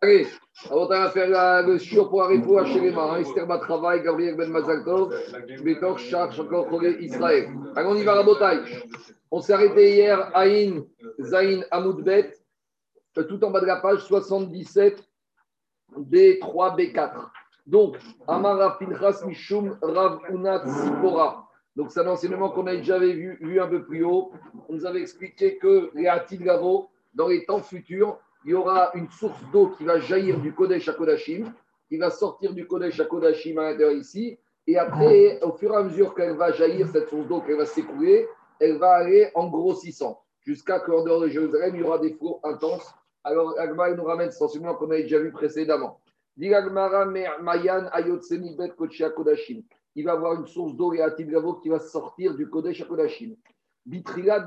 Allez, on va faire le shiur pour les mains. Esther Batrava Gabriel Ben Mazaltov, Betor Shach, Shakor Chogé Israël. Allez, on y va, la bataille. On s'est arrêté hier à In, Zain, Amoudbet, tout en bas de la page 77, B3, B4. Donc, Amara Pinchas Mishum Rav Unat Sipora. Donc, c'est un enseignement qu'on a déjà vu, un peu plus haut. On nous avait expliqué que les dans les temps futurs, il y aura une source d'eau qui va jaillir du Kodesh à Kodashim, qui va sortir du Kodesh à Kodashim à l'intérieur ici, et après, au fur et à mesure qu'elle va jaillir, cette source d'eau, qu'elle va s'écouler, elle va aller en grossissant, jusqu'à qu'en dehors de Jérusalem, il y aura des flots intenses. Alors, Agma nous ramène ce enseignement qu'on avait déjà vu précédemment. Il va avoir une source d'eau et Gavo qui va sortir du Kodesh à Kodashim. Bitrila.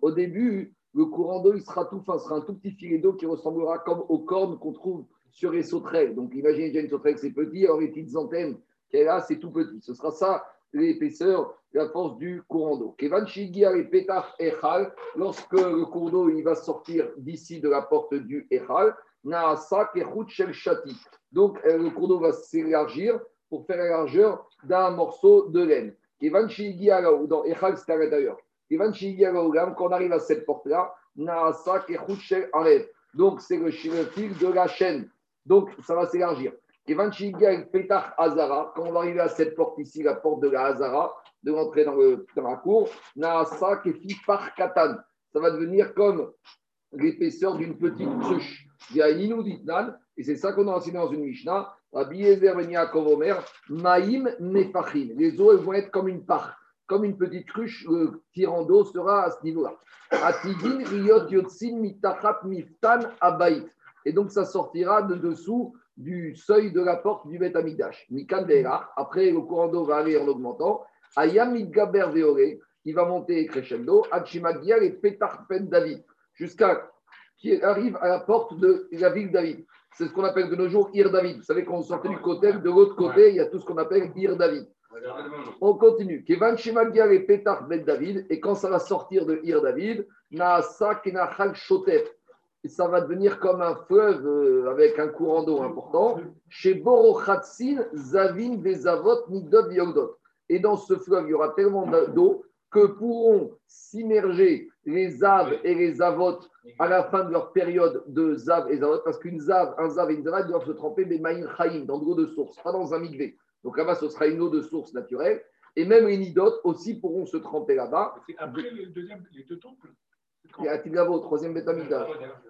Au début, le courant d'eau, il sera tout fin, sera un tout petit filet d'eau qui ressemblera comme aux cornes qu'on trouve sur les sauterelles. Donc imaginez déjà une sauterelle, c'est petit, alors les petites antennes qu'elle a, c'est tout petit. Ce sera ça l'épaisseur, la force du courant d'eau. Kevan et Petach Echal, lorsque le courant d'eau va sortir d'ici de la porte du Echal, Naasa Kechut Shel Shati. Donc euh, le courant d'eau va s'élargir pour faire la largeur d'un morceau de laine. Kevan ou dans Echal, c'est à l'intérieur. Quand on arrive à cette porte-là, donc c'est le fil de la chaîne. Donc ça va s'élargir. Azara, quand on va arriver à cette porte ici, la porte de la Hazara, de rentrer dans, le, dans la cour, Naasa Kefi par Katan. Ça va devenir comme l'épaisseur d'une petite cruche. Il y a Inuditnan, et c'est ça qu'on a enseigné dans une Mishnah, Maïm Nefachim. Les eaux elles vont être comme une part comme une petite cruche, le tirant d'eau sera à ce niveau-là. Et donc, ça sortira de dessous du seuil de la porte du Beth Amidash. Après, le courant d'eau va aller en augmentant. Ayam Veore, il va monter crescendo. Achimagia et Petarpen David, jusqu'à qu'il arrive à la porte de la ville David. C'est ce qu'on appelle de nos jours Ir David. Vous savez, quand on sortait du côté, de l'autre côté, il y a tout ce qu'on appelle Ir David. On continue. Kevan Shemagia et Petar Ben David, et quand ça va sortir de Ir David, Naasa Kenachal Shotet, ça va devenir comme un fleuve euh, avec un courant d'eau important. Chez Borochatsin, Zavin, Vezavot, Nidot, Yogdot. Et dans ce fleuve, il y aura tellement d'eau que pourront s'immerger les Zav et les Zavot à la fin de leur période de Zav et Zavot, parce qu'une Zav, un Zav et une Zavot doivent se tremper des Maïn Chaim, dans de l'eau de source, pas dans un migvé. Donc là-bas, ce sera une eau de source naturelle. Et même les nidotes aussi pourront se tremper là-bas. Après le deuxième, les deux temples il y a Tilgavo, troisième bétamida.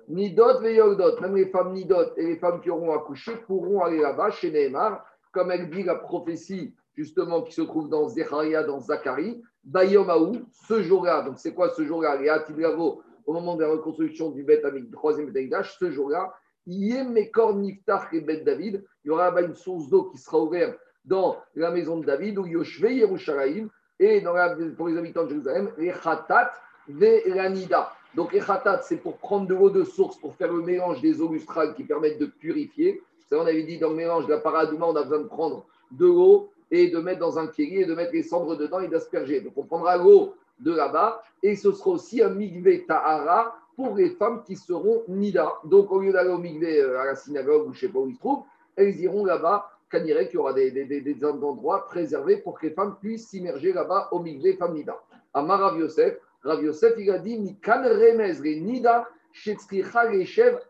Nidot et Yogdot, même les femmes Nidot et les femmes qui auront accouché pourront aller là-bas chez Nehemar, comme elle dit la prophétie justement qui se trouve dans Zecharia, dans Zacharie, Bayomaou, ce jour-là. Donc c'est quoi ce jour-là Il y a Tilgavo, au moment de la reconstruction du Bet troisième Betamidash, ce jour-là, Yemekor Niftar et Bet David, il y aura une source d'eau qui sera ouverte dans la maison de David, où Yoshve Yerushalayim, et dans la, pour les habitants de Jérusalem, les Khatat Veranida. Donc les Khatat, c'est pour prendre de l'eau de source, pour faire le mélange des eaux lustrales qui permettent de purifier. Ça, on avait dit dans le mélange de la paradouma, on a besoin de prendre de l'eau et de mettre dans un kéli et de mettre les cendres dedans et d'asperger. Donc on prendra l'eau de là-bas et ce sera aussi un migvé tahara pour les femmes qui seront nida. Donc au lieu d'aller au migvé euh, à la synagogue ou je ne sais pas où ils se trouvent, elles iront là-bas dirait qu'il y aura des, des, des, endroits préservés pour que les femmes puissent s'immerger là-bas au milieu femme nida. Amar Rav Yosef, Rav Yosef, il a dit Mikan remez nida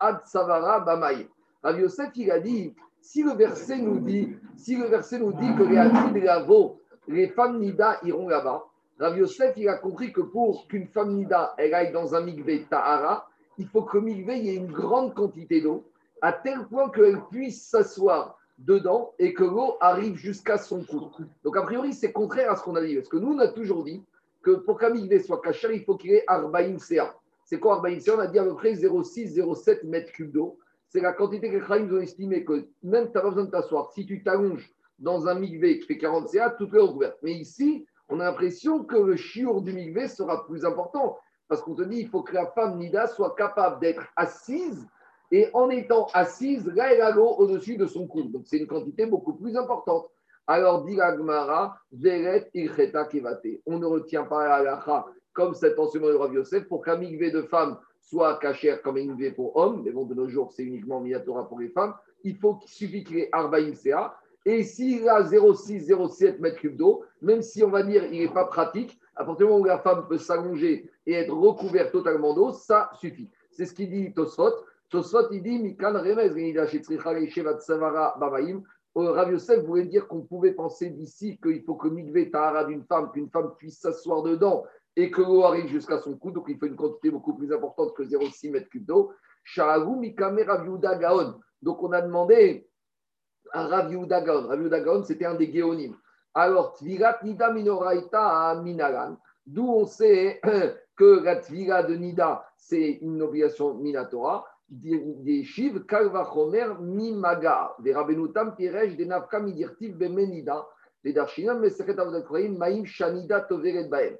ad savara bamay. Rav Yosef, il a dit si le verset nous dit, si le verset nous dit que les Atid les femmes nida iront là-bas, Rav Yosef, il a compris que pour qu'une femme nida elle aille dans un mikvé tahara, il faut que mikvé il y ait une grande quantité d'eau, à tel point qu'elle puisse s'asseoir dedans et que l'eau arrive jusqu'à son cou. Donc, a priori, c'est contraire à ce qu'on a dit. Parce que nous, on a toujours dit que pour qu'un migvé soit caché, il faut qu'il ait Arbaïm. C'est quoi Arbaïm On a dit à peu près 0,6-0,7 mètres cubes d'eau. C'est la quantité que les Khaïm ont estimé que même tu n'as pas besoin de t'asseoir. Si tu t'allonges dans un migvé qui fait 40 CA, tout est recouvert. Mais ici, on a l'impression que le chiour du migvé sera plus important. Parce qu'on te dit, il faut que la femme Nida soit capable d'être assise et en étant assise, là, elle a l'eau au-dessus de son cou. Donc, c'est une quantité beaucoup plus importante. Alors, dit l'agmara, Veret ilcheta kevate. On ne retient pas la halakha comme cet enseignement de Rav Yosef, pour qu'un migvé de femme soit cachère comme un migvé pour homme, mais bon, de nos jours, c'est uniquement Minatora pour les femmes, il faut qu'il suffit qu'il ait Arbaïm CA. Et s'il a 0,6, 0,7 mètres cubes d'eau, même si on va dire il n'est pas pratique, à partir du moment où la femme peut s'allonger et être recouverte totalement d'eau, ça suffit. C'est ce qu'il dit Tosfot. Tosfot, il dit Mikan Remez, Rav Yosef voulait dire qu'on pouvait penser d'ici qu'il faut que Mikvé Tahara d'une femme, qu'une femme puisse s'asseoir dedans et que l'eau arrive jusqu'à son cou, donc il faut une quantité beaucoup plus importante que 0,6 mètres cubes d'eau. Gaon. Donc on a demandé à Rav Gaon. Rav Gaon, c'était un des Géonim. Alors, Tvirat Nida Minoraita à Minalan, d'où on sait que la Tvira de Nida, c'est une obligation Minatora des Shiv, Kalvachomer, Mimaga, des Rabenutam, Pirej, des Navka, Midirtiv, Bemenida, des Darshinam, Meseret Avdakroim, Maïm, Shanida, Toveret Baem.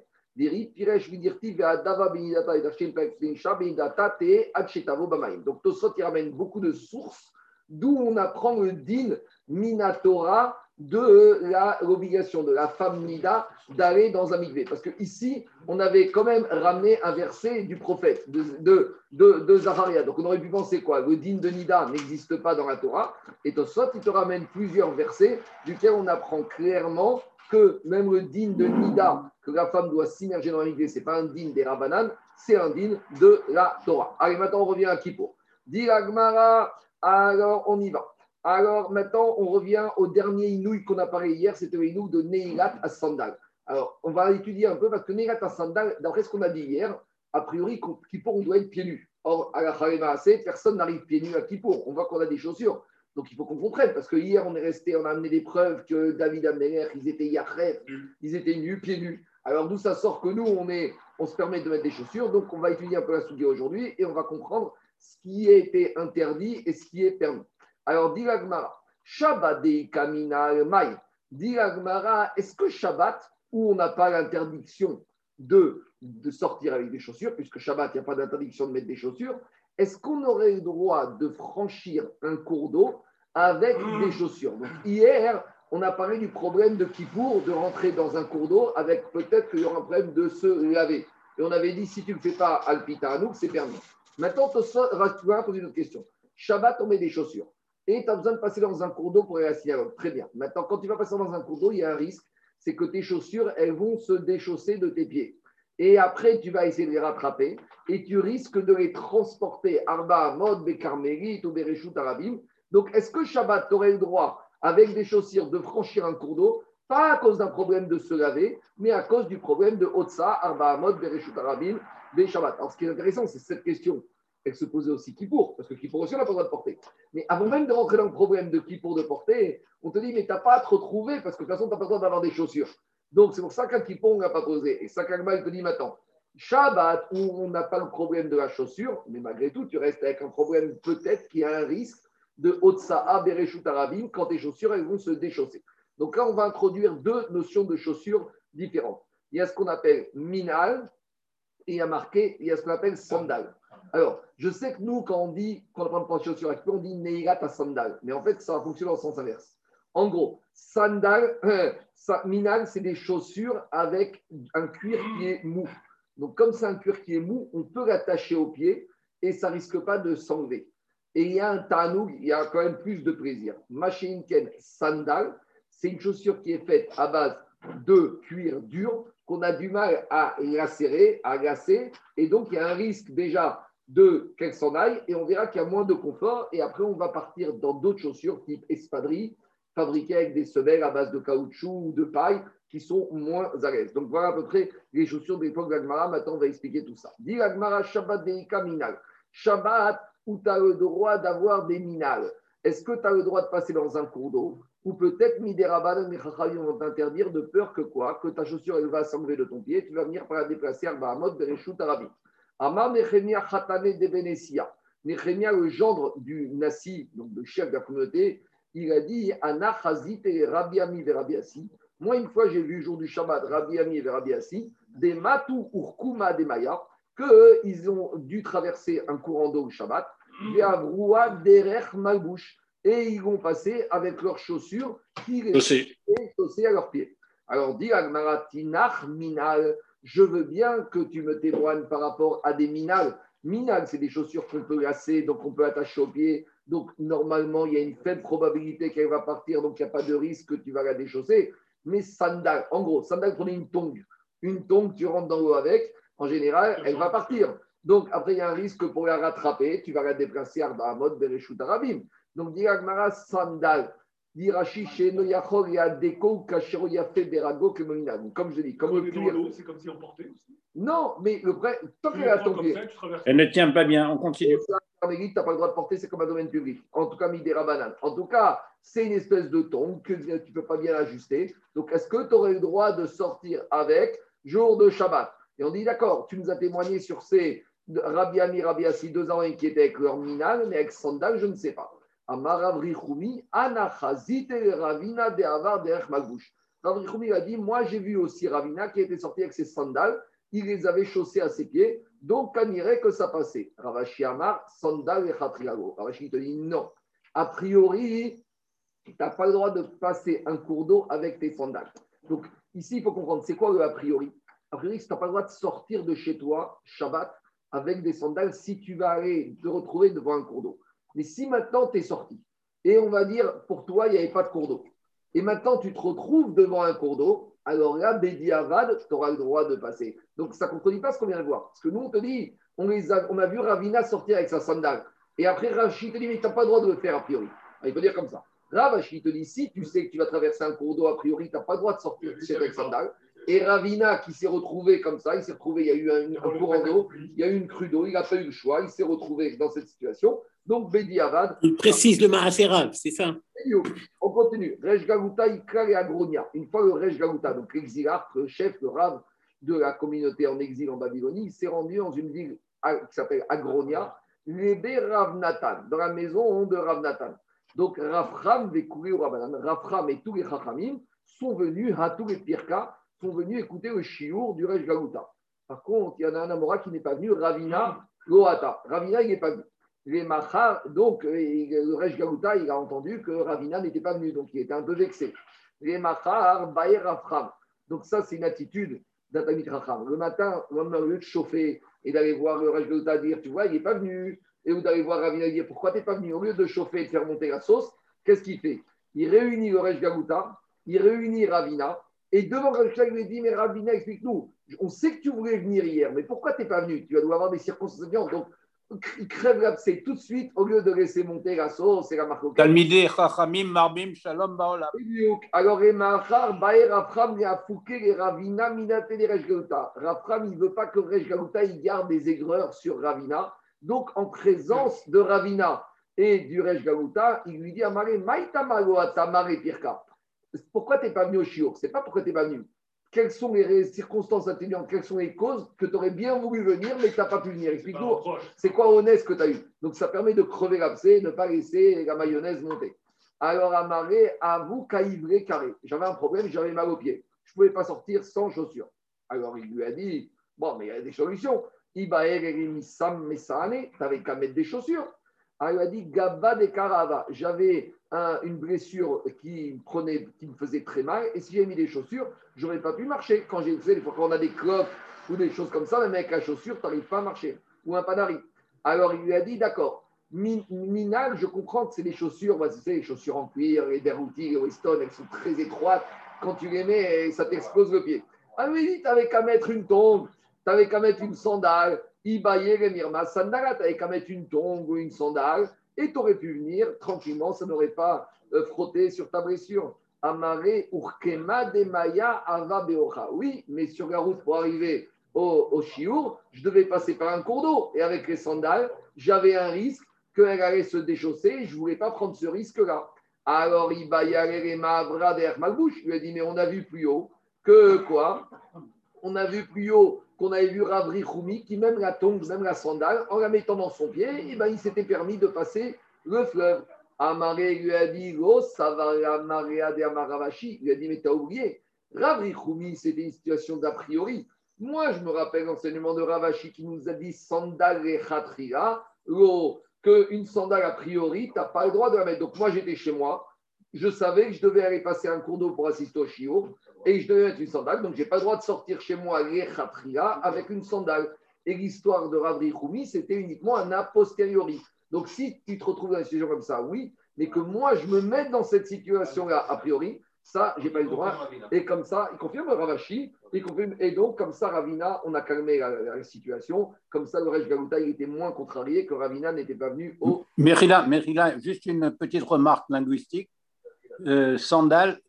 Donc Tosot, il ramène beaucoup de sources, d'où on apprend le din Minatora de l'obligation de la femme Nida d'aller dans un mikvé. Parce qu'ici, on avait quand même ramené un verset du prophète, de, de, de, Zacharia. Donc on aurait pu penser quoi? Le din de Nida n'existe pas dans la Torah. Et Tosot, il te ramène plusieurs versets duquel on apprend clairement que même le din de Nida, que la femme doit s'immerger dans mikvé, ce n'est pas un din des Rabbanan, c'est un din de la Torah. Allez, maintenant on revient à Kippo. Dit alors on y va. Alors maintenant, on revient au dernier inouï qu'on a parlé hier, c'était le inouï de Neilat à Sandal. Alors, on va étudier un peu parce que Neilat à Sandal, d'après ce qu'on a dit hier, a priori, Kippour, on doit être pieds nus. Or, à la assez, personne n'arrive pieds nus à Kippour. On voit qu'on a des chaussures. Donc, il faut qu'on comprenne parce que hier, on est resté, on a amené des preuves que David Amneler, ils étaient Yachref, ils étaient nus, pieds nus. Alors, d'où ça sort que nous, on, est, on se permet de mettre des chaussures. Donc, on va étudier un peu la souillée aujourd'hui et on va comprendre ce qui a été interdit et ce qui est permis. Alors, dit l'Agmara, Shabbat de Kamina Mai. Dit est-ce que Shabbat, où on n'a pas l'interdiction de, de sortir avec des chaussures, puisque Shabbat, il n'y a pas d'interdiction de mettre des chaussures, est-ce qu'on aurait le droit de franchir un cours d'eau avec des chaussures Donc, hier, on a parlé du problème de Kippour, de rentrer dans un cours d'eau avec peut-être qu'il y aura un problème de se laver. Et on avait dit, si tu ne le fais pas Alpita nous, c'est permis. Maintenant, tu vas poser une autre question. Shabbat, on met des chaussures et tu as besoin de passer dans un cours d'eau pour aller à la synagogue. Très bien. Maintenant, quand tu vas passer dans un cours d'eau, il y a un risque, c'est que tes chaussures, elles vont se déchausser de tes pieds. Et après, tu vas essayer de les rattraper et tu risques de les transporter Arba, Mod, Bekarmeri, ou Bereshut Arabim. Donc, est-ce que Shabbat, tu aurais le droit, avec des chaussures, de franchir un cours d'eau? Pas à cause d'un problème de se laver, mais à cause du problème de Otsa, Arba, Mod, Bereshut Arabim, Shabbat. Alors, ce qui est intéressant, c'est cette question elle se posait aussi Kippour, parce que Kippour aussi, on n'a pas le droit de porter. Mais avant même de rentrer dans le problème de Kippour de porter, on te dit, mais tu n'as pas à te retrouver, parce que de toute façon, tu n'as pas le droit d'avoir des chaussures. Donc, c'est pour ça qu'un Kippour, on n'a pas posé. Et ça, il te dit maintenant, Shabbat, où on n'a pas le problème de la chaussure, mais malgré tout, tu restes avec un problème peut-être qui a un risque de Otsa'a Bereshut Arabim quand tes chaussures, elles vont se déchausser. Donc là, on va introduire deux notions de chaussures différentes. Il y a ce qu'on appelle minal, et il y a marqué, il y a ce qu'on appelle sandal. Alors, je sais que nous, quand on dit qu'on prend pas de chaussures on dit Neirat à sandal. Mais en fait, ça va fonctionner en sens inverse. En gros, sandal, euh, minal, c'est des chaussures avec un cuir qui est mou. Donc, comme c'est un cuir qui est mou, on peut l'attacher au pied et ça risque pas de s'enlever. Et il y a un tanoug, il y a quand même plus de plaisir. Machinken sandal, c'est une chaussure qui est faite à base de cuir dur qu'on a du mal à lacérer, à glacer. Et donc, il y a un risque déjà de qu'elle s'en aille et on verra qu'il y a moins de confort. Et après, on va partir dans d'autres chaussures type espadrille, fabriquées avec des semelles à base de caoutchouc ou de paille qui sont moins à l'aise. Donc voilà à peu près les chaussures de l'époque d'Agmara. Maintenant, on va expliquer tout ça. Dit Agmara Shabbat Deika Minal. Shabbat où tu as le droit d'avoir des minales. Est-ce que tu as le droit de passer dans un cours d'eau? Ou peut-être Mideraban et vont t'interdire de peur que quoi? Que ta chaussure elle va s'enlever de ton pied, tu vas venir par la déplacer à Bahamot, Bereshut, Arabi. Amar Nechemia Khatane de Benesia. Nechemia, le gendre du Nassi, donc le chef de la communauté, il a dit Ana Chazit et Rabbi Ami Verabiasi. Moi, une fois, j'ai vu, jour du Shabbat, Rabbi Ami et Verabiasi, des Matou Urkuma des Maya, qu'ils ont dû traverser un courant d'eau le Shabbat, Derech Malbouche, et ils vont passer avec leurs chaussures qui les chaussées à leurs pieds. Alors, dit Agmaratinach Minal, je veux bien que tu me témoignes par rapport à des minales. Minales, c'est des chaussures qu'on peut lasser, donc on peut attacher au pied. Donc normalement, il y a une faible probabilité qu'elle va partir, donc il n'y a pas de risque que tu vas la déchausser. Mais sandal, en gros, sandal, prenez une tongue. Une tongue, tu rentres dans l'eau avec, en général, elle va partir. Donc après, il y a un risque pour la rattraper, tu vas la déplacer à la mode Bereshut Arabim. Donc, dit Agmara, sandal. Dirachi chez Noyachor, il y a des Kachero Yafé Berago que Comme je dis, comme le cuir. C'est comme si on portait aussi. Non, mais le vrai, tant qu'elle a ton pied. Elle ne tient pas bien, on continue. Tu n'as pas le droit de porter, c'est comme un domaine public. En tout cas, Midera Banane. En tout cas, c'est une espèce de tongue que tu ne peux pas bien ajuster. Donc, est-ce que tu aurais le droit de sortir avec jour de Shabbat? Et on dit, d'accord, tu nous as témoigné sur ces Rabbi Ami, Rabbi Assi, deux ans qui étaient avec leur minal, mais avec sandal, je ne sais pas. Amaravri Choumi, Anachazit Ravina de Avar de Magouche. Ravri a dit Moi, j'ai vu aussi Ravina qui était sorti avec ses sandales, il les avait chaussés à ses pieds, donc on irait que ça passait. Ravashi Amar, sandal et Khatriago. Ravashi te dit Non. A priori, tu n'as pas le droit de passer un cours d'eau avec tes sandales. Donc, ici, il faut comprendre c'est quoi le a priori? A priori, tu n'as pas le droit de sortir de chez toi, Shabbat, avec des sandales si tu vas aller te retrouver devant un cours d'eau. Mais si maintenant tu es sorti, et on va dire pour toi, il n'y avait pas de cours d'eau, et maintenant tu te retrouves devant un cours d'eau, alors là, Bédi Avad, tu auras le droit de passer. Donc ça ne contredit pas ce qu'on vient de voir. Parce que nous, on te dit, on, les a, on a vu Ravina sortir avec sa sandale. Et après, Rashi te dit, mais tu n'as pas le droit de le faire a priori. Ah, il peut dire comme ça. Ravashi te dit, si tu sais que tu vas traverser un cours d'eau, a priori, tu n'as pas le droit de sortir avec sandale. Et Ravina qui s'est retrouvé comme ça, il s'est retrouvé, il y a eu un, un courant d'eau, il y a eu une crue d'eau, il n'a pas eu le choix, il s'est retrouvé dans cette situation. Donc, Bedi Avad. Il précise le Maaserav, c'est ça. On continue. Rej Galuta, Ikra et Agronia. Une fois le Rej Galuta, donc l'exilarque, le chef, le rave de la communauté en exil en Babylonie, il s'est rendu dans une ville qui s'appelle Agronia, Lébé Ravnatan, dans la maison de Ravnatan. Donc, Rafram, au Rabbanan, Rafram et tous les Chachamim sont venus, à tous les Pirka, sont venus écouter le chiour du Rej Galuta. Par contre, il y en a un Amora qui n'est pas venu, Ravina Loata. Ravina, il n'est pas venu les Machar, donc le Rej Galuta, il a entendu que Ravina n'était pas venu, donc il était un peu vexé. Les Machar, Bayer Afram. Donc ça, c'est une attitude d'Atamit Racham. Le matin, au lieu de chauffer et d'aller voir le Rej Galuta dire, tu vois, il n'est pas venu, et vous d'aller voir Ravina dire, pourquoi tu n'es pas venu? Au lieu de chauffer et de faire monter la sauce, qu'est-ce qu'il fait? Il réunit le Rej Galuta, il réunit Ravina, et devant Ravina, il lui dit, mais Ravina, explique-nous, on sait que tu voulais venir hier, mais pourquoi tu n'es pas venu? Tu dois avoir des circonstances Donc, crève l'abcès tout de suite au lieu de laisser monter la sauce et la marque. Talmideh, Chachamim, Marbim, Shalom, Baolam. Alors, Emachar, Baer, Rafram, Yafouké, les Ravina, Minate, les Rej Rafram, il ne veut pas que Rej il garde des aigreurs sur Ravina. Donc, en présence de Ravina et du Rej il lui dit Amare, Maïta Maloata, Mare Pirka. Pourquoi tu n'es pas venu au Shiur? Ce n'est pas pourquoi tu n'es pas venu quelles sont les circonstances atténuantes, quelles sont les causes que tu aurais bien voulu venir, mais que tu n'as pas pu venir. Explique-nous, c'est quoi honnête que tu as eu? Donc, ça permet de crever l'abcès, ne pas laisser la mayonnaise monter. Alors, Amaré, à vous, calibré carré. J'avais un problème, j'avais mal aux pieds. Je ne pouvais pas sortir sans chaussures. Alors, il lui a dit, bon, mais il y a des solutions. Sam, tu n'avais qu'à mettre des chaussures. Alors, il a dit, Gaba de Carava. J'avais une blessure qui, prenait, qui me faisait très mal. Et si j'ai mis des chaussures, j'aurais pas pu marcher. Quand j'ai fait, quand on a des cloques ou des choses comme ça, même avec la chaussure, tu n'arrives pas à marcher. Ou un panari. Alors il lui a dit d'accord. Minal, je comprends que c'est des chaussures, bah, c'est les chaussures en cuir, les Derouti, les Weston, elles sont très étroites. Quand tu les mets, ça t'explose le pied. Ah oui, tu n'avais qu'à mettre une tongue, tu n'avais qu'à mettre une sandale. Ibaye les Mirma Sandala, tu n'avais qu'à mettre une tongue ou une sandale et tu aurais pu venir tranquillement, ça n'aurait pas euh, frotté sur ta blessure. Amare urkema de maya ava Oui, mais sur la route pour arriver au, au chiour, je devais passer par un cours d'eau. Et avec les sandales, j'avais un risque qu'elle allait se déchausser. Je ne voulais pas prendre ce risque-là. Alors, il va y aller derrière ma bouche. Il lui a dit, mais on a vu plus haut que quoi? On a vu plus haut qu'on avait vu Ravri Khoumi qui, même la tongue, même la sandale, en la mettant dans son pied, et eh ben, il s'était permis de passer le fleuve. Amaré lui a dit, oh, ça va, de Amaravashi. Il lui a dit, mais t'as oublié. Rav c'était une situation d'a priori. Moi, je me rappelle l'enseignement de Ravashi qui nous a dit sandal et khatrira, qu'une sandale a priori, tu n'as pas le droit de la mettre. Donc, moi, j'étais chez moi. Je savais que je devais aller passer un cours d'eau pour assister au chiot et je devais mettre une sandale. Donc, je n'ai pas le droit de sortir chez moi avec une sandale. Et l'histoire de Ravri Khoumi, c'était uniquement un a posteriori. Donc, si tu te retrouves dans une situation comme ça, oui, mais que moi, je me mette dans cette situation-là, a priori, ça, j'ai pas eu le droit. Et comme ça, il confirme Ravashi, il confirme. Et donc, comme ça, Ravina, on a calmé la, situation. Comme ça, le Galouta, il était moins contrarié que Ravina n'était pas venu au. Mérila, Mérila, juste une petite remarque linguistique. Euh, sandal,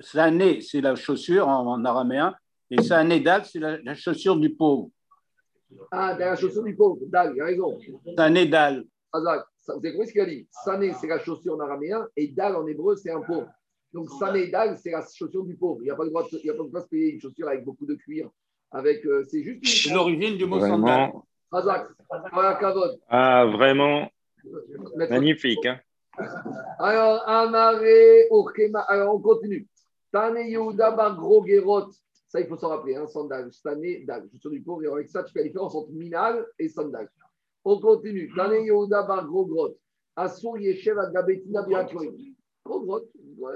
sané, c'est la chaussure en, araméen, et sanédal, c'est la, chaussure du pauvre. Ah, la chaussure du pauvre, dal, il a raison. Sanédal. Vous avez compris ce qu'il a dit? Sané, c'est la chaussure en araméen, et dal en hébreu, c'est un pauvre. Donc, Sanédal, c'est la chaussure du pauvre. Il n'y a pas le droit de, il a pas de payer une chaussure avec beaucoup de cuir. Avec, euh, c'est juste l'origine du mot sandal. Ah, vraiment magnifique. Hein. Alors, Amaré, Alors, on continue. Tane Yehuda Bar. Ça, il faut s'en rappeler, hein, sandal. Tane, Dal. Chaussure du pauvre. Et avec ça, tu fais la différence entre minal et sandal. On continue. Tane Yehuda Bar Grogrot. Asur Yeshev Agabetina Biakorim. Grogrot,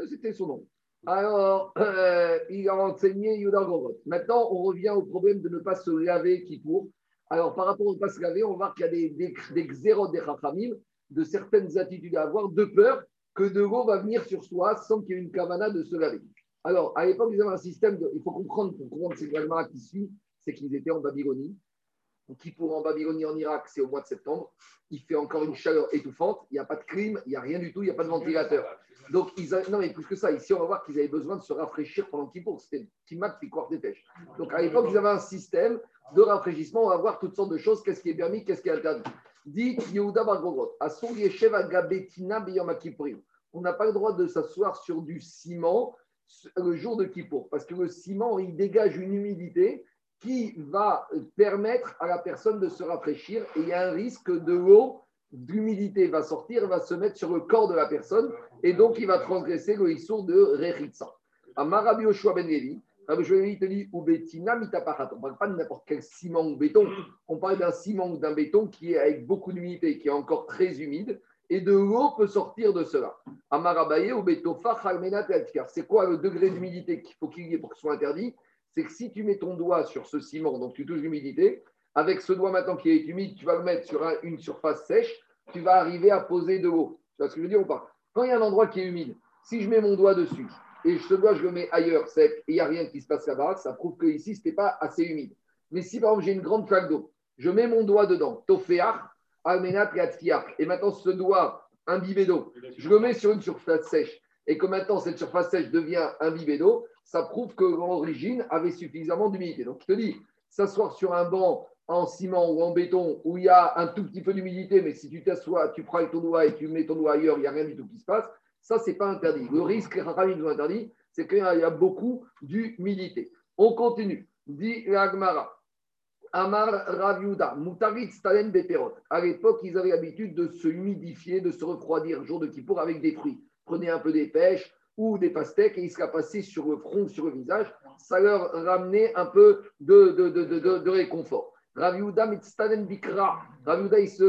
c'était son nom. Alors, euh, il a enseigné Yehuda Grogrot. Maintenant, on revient au problème de ne pas se laver qui pour. Alors, par rapport au ne pas se laver, on va voir qu'il y a des, des, des xérotes des chachamim, de certaines attitudes à avoir, de peur que de l'eau va venir sur soi sans qu'il y ait une cavana de se. Alors, à l'époque, ils avaient un système, de, il faut comprendre, pour comprendre ces événements qui suivent, c'est qu'ils étaient en Babylonie. Qui pour en Babylonie, en Irak, c'est au mois de septembre. Il fait encore une chaleur étouffante. Il n'y a pas de clim, il n'y a rien du tout, il n'y a pas de ventilateur. Donc, ils non, mais plus que ça, ici, on va voir qu'ils avaient besoin de se rafraîchir pendant Kippour. C'était Timat qui des pêches. Donc, à l'époque, ils avaient un système de rafraîchissement. On va voir toutes sortes de choses. Qu'est-ce qui est permis, qu'est-ce qui est interdit. Dit Yehuda. On n'a pas le droit de s'asseoir sur du ciment le jour de Kippour, parce que le ciment, il dégage une humidité qui va permettre à la personne de se rafraîchir et il y a un risque de l'eau, d'humidité va sortir, va se mettre sur le corps de la personne et donc il va transgresser le issour de Rechitsa. Amarabi Yoshua Ben Levi, Rabbi te dit On ne parle pas de n'importe quel ciment ou béton, on parle d'un ciment ou d'un béton qui est avec beaucoup d'humidité, qui est encore très humide. Et de l'eau peut sortir de cela. Amarabaye ou C'est quoi le degré d'humidité qu'il faut qu'il y ait pour que ce soit interdit? C'est que si tu mets ton doigt sur ce ciment, donc tu touches l'humidité, avec ce doigt maintenant qui est humide, tu vas le mettre sur une surface sèche, tu vas arriver à poser de l'eau. Tu vois ce que je veux dire ou pas? Quand il y a un endroit qui est humide, si je mets mon doigt dessus et ce doigt je le mets ailleurs sec et il n'y a rien qui se passe là-bas, ça prouve que ici ce n'était pas assez humide. Mais si par exemple j'ai une grande flaque d'eau, je mets mon doigt dedans, toféar, et maintenant, ce doigt imbibé d'eau, je le mets sur une surface sèche. Et que maintenant, cette surface sèche devient imbibée d'eau, ça prouve que l'origine avait suffisamment d'humidité. Donc, je te dis, s'asseoir sur un banc en ciment ou en béton où il y a un tout petit peu d'humidité, mais si tu t'assois, tu prends ton doigt et tu mets ton doigt ailleurs, il n'y a rien du tout qui se passe, ça, ce n'est pas interdit. Le risque, les nous interdit, c'est qu'il y a beaucoup d'humidité. On continue. Dit l'Agmara. Amar Raviuda, Mutarit Stalen Beperot. À l'époque, ils avaient l'habitude de se humidifier, de se refroidir jour de Kippour avec des fruits. Prenez un peu des pêches ou des pastèques et ils se la passaient sur le front, sur le visage. Ça leur ramenait un peu de, de, de, de, réconfort. Raviuda Mitstanen Bikra. Raviuda, il se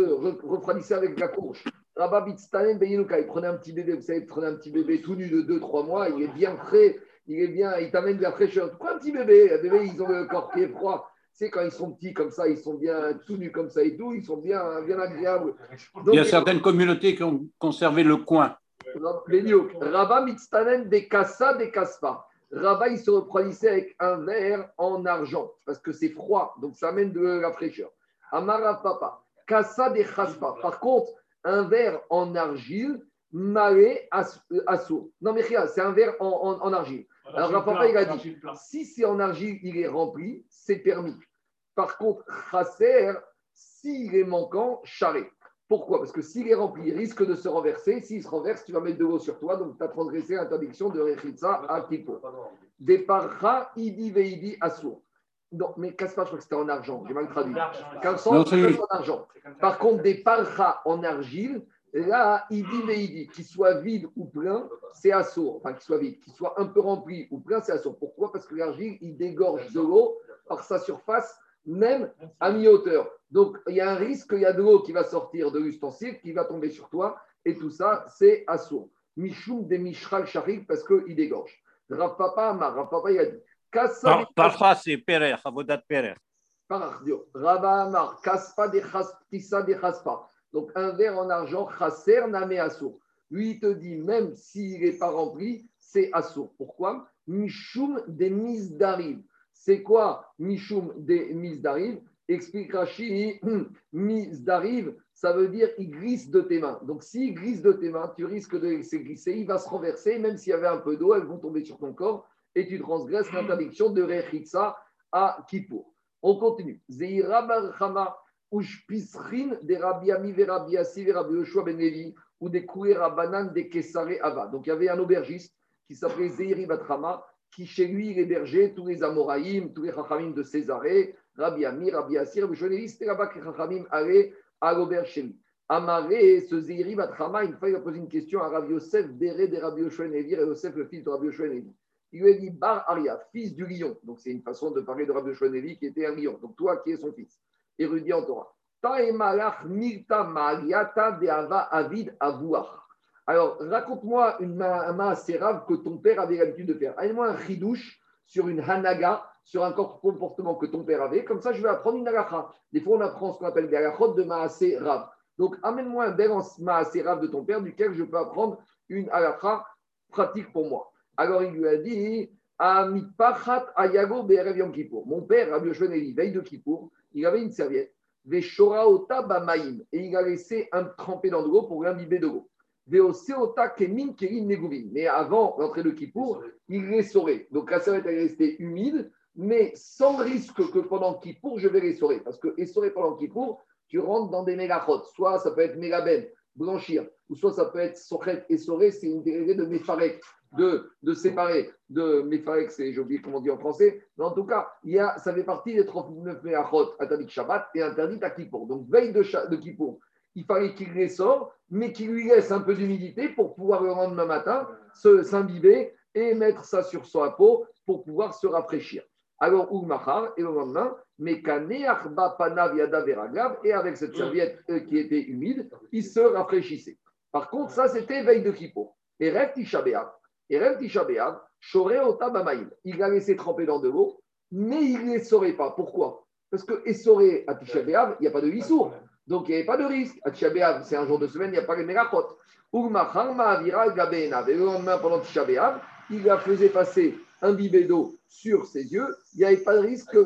refroidissait avec la courge. Rabba Mitstanen Beyenuka. Il prenait un petit bébé, vous savez, prenait un petit bébé tout nu de 2-3 mois, il est bien frais, il est bien, il t'amène de la fraîcheur. Pourquoi un petit bébé? Un bébé, ils ont le corps qui est froid c'est quand ils sont petits comme ça, ils sont bien tout nus comme ça et tout, ils sont bien, bien agréables. Il y a certaines communautés qui ont conservé le coin. Rabba mitstanen des kassa des kaspa. Rabba, il se refroidissait avec un verre en argent parce que c'est froid, donc ça amène de la fraîcheur. Amara papa, kassa des kaspa. Par contre, un verre en argile, malé assour. Non, mais c'est un verre en, en, argile. Alors, papa, il a dit si c'est en argile, il est rempli, c'est permis. Par contre, chasser, s'il est manquant, charré. Pourquoi? Parce que s'il est rempli, il risque de se renverser. S'il se renverse, tu vas mettre de l'eau sur toi, donc tu as transgressé l'interdiction de Rechitsa à Kippo. Deparcha idi veidi assour. Non, mais casse pas, je crois que c'était en argent, j'ai mal traduit. en argent. Par contre, des parcha en argile, là, idi veidi, qu'il soit vide ou plein, c'est assour. Enfin, qu'il soit vide, qu'il soit un peu rempli ou plein, c'est assour. Pourquoi? Parce que l'argile, il dégorge de l'eau par sa surface, même à mi-hauteur. Donc, il y a un risque qu'il y a de l'eau qui va sortir de l'ustensile, qui va tomber sur toi, et tout ça, c'est assourd. Mishum de Mishral Sharik, parce qu'il dégorge. Rav Papa Amar, Rav Papa il a dit Kassa Par- Parfois, c'est Perer, Avodat Perer. Parachdio. Rava Amar, Kaspa de Chaspisa de Chaspa. Donc un verre en argent, Chaser Name Assour. Lui, il te dit, même s'il n'est pas rempli, c'est Assour. Pourquoi? Mishum des mises d'arrive. C'est quoi Mishum des mises d'arrive Explique Rashi, mise d'arrive, ça veut dire il glisse de tes mains. Donc s'il glisse de tes mains, tu risques de laisser glisser, il va se renverser, même s'il y avait un peu d'eau, elles vont tomber sur ton corps et tu transgresses l'interdiction de Rechitsa à Kippour. On continue. Zeira bar Chama, Ushpisrin, des Rabbi Ami, des Rabbi Assi, des Rabbi Yoshua ben Levi, ou des Kouera Banan, des Kessare Ava. Donc il y avait un aubergiste qui s'appelait Zeiri bat Chama, qui chez lui il hébergeait tous les Amoraïm, tous les Chachamim de Césarée, Rabbi Ami, Rabbi Assi, Rabbi Yoshua ben c'était là-bas que Chachamim allaient à l'auberge chez lui. Amaré, ce Zeiri bat Chama, une fois il a posé une question à Rabbi Yosef, Béré des Rabbi Yoshua ben Levi, et Yosef, le fils de Rabbi Yoshua ben. Il lui a dit Bar Aria, fils du lion. Donc c'est une façon de parler de Rabbi Levi qui était un lion. Donc toi qui es son fils, érudit en Torah. Avid. Alors raconte-moi une ma- un maaserav que ton père avait l'habitude de faire. Amène-moi un chidouche sur une hanaga, sur un comportement que ton père avait. Comme ça, je vais apprendre une halacha. Des fois, on apprend ce qu'on appelle des halachot de maaserav. Donc amène-moi un bel maaserav de ton père duquel je peux apprendre une halacha pratique pour moi. Alors il lui a dit Amitpachat ayago be'erev Yom Kippour. Mon père, Rabbi Yoshua Nevi, veille de Kippour, il avait une serviette, Veshora ota bamaim, et il a laissé un trempé dans de l'eau pour l'imbiber de l'eau. Mais avant l'entrée de Kippour, il l'essorait. Donc la serviette est restée humide, mais sans risque que pendant Kippour, je vais l'essorer. Parce que essorer pendant Kippour, tu rentres dans des mégachot. Soit ça peut être mégaben, blanchir, ou soit ça peut être sochet, essorer, c'est une dérivée de méfarek de, de séparer de Mefarek, c'est, j'ai oublié comment on dit en français, mais en tout cas, il y a, ça fait partie des 39 Meachot interdits Shabbat et interdits à Kippour. Donc, veille de, de Kippour, il fallait qu'il les sorte, mais qu'il lui laisse un peu d'humidité pour pouvoir le lendemain matin s'imbiber et mettre ça sur sa peau pour pouvoir se rafraîchir. Alors, Oulmachar, et le lendemain, Mekane Arba Panav Yada et avec cette serviette euh, qui était humide, il se rafraîchissait. Par contre, ça, c'était veille de Kippour. Et Rev Tisha B'Av, et Rev Tisha B'Av, Shoré Ota Bamaïm. Il l'a laissé tremper dans de l'eau, mais il ne les saurait pas. Pourquoi? Parce que essorer à Tisha B'Av, il n'y a pas de hissour. Donc il n'y avait pas de risque. À Tisha B'Av, c'est un jour de semaine, il n'y a pas les mégachot. Urmachar Ma'avira Gabeenav. Et le lendemain, pendant Tisha B'Av, il la faisait passer un bibé d'eau sur ses yeux. Il n'y avait pas de risque que.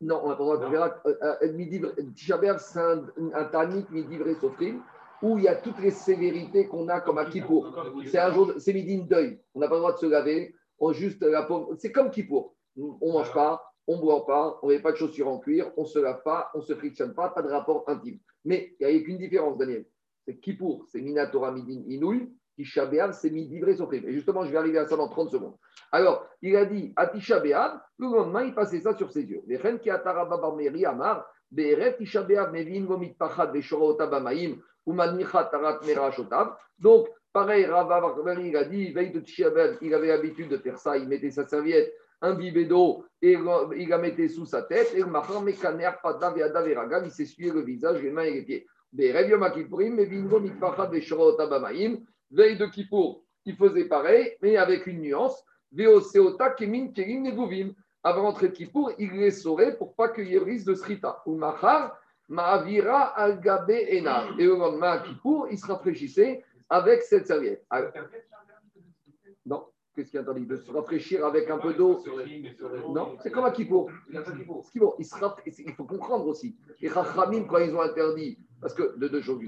Non, on n'a pas le droit de faire. euh, euh, midi- Tisha c'est un, un Tanit midi vrai Sofrim, où il y a toutes les sévérités qu'on a comme à Kippour. C'est un jour, c'est midi de deuil. On n'a pas le droit de se laver. On juste la paume. C'est comme Kippour. On mange pas, on boit pas, on met pas de chaussures en cuir, on se lave pas, on se frictionne pas, pas de rapport intime. Mais il n'y a qu'une différence, Daniel. C'est Kippour, c'est Minatora Midin Inouï. Tisha B'Av, c'est midi Sofrim. Et justement, je vais arriver à ça dans 30 secondes. Alors, il a dit à Tisha B'Av, le lendemain, il passait ça sur ses yeux. Les reines qui atara Meri Amar, Be'eret Tisha B'Av, Mevin Gomit Pachat, Veshora Otabamaim, Umanicha Tarat Merashotav. Donc, pareil, Rava il a dit, veille de Tisha B'Av, il avait l'habitude de faire ça, il mettait sa serviette, imbibée d'eau, et il la mettait sous sa tête, et le Mahar Mekaner, Padav et Adav et Ragav, il s'essuyait le visage, les mains et les pieds. Be'eret Yom HaKippurim, Mevin Gomit Pachat, Veshora Otabamaim. Veille de Kippour, il faisait pareil, mais avec une nuance. Veoseota kemin kerim neguvim. Avant d'entrer de Kippour, il les saurait pour pas qu'il y ait de srita. Ou machar, ma'avira al gabe ena. Et le lendemain, à Kippour, il se rafraîchissait avec cette serviette. Alors, non, qu'est-ce qui est interdit De se rafraîchir avec un peu d'eau? Non, c'est comme à Kippour. Il, il faut comprendre aussi. Les Chachamim, quand ils ont interdit, parce que de deux choses.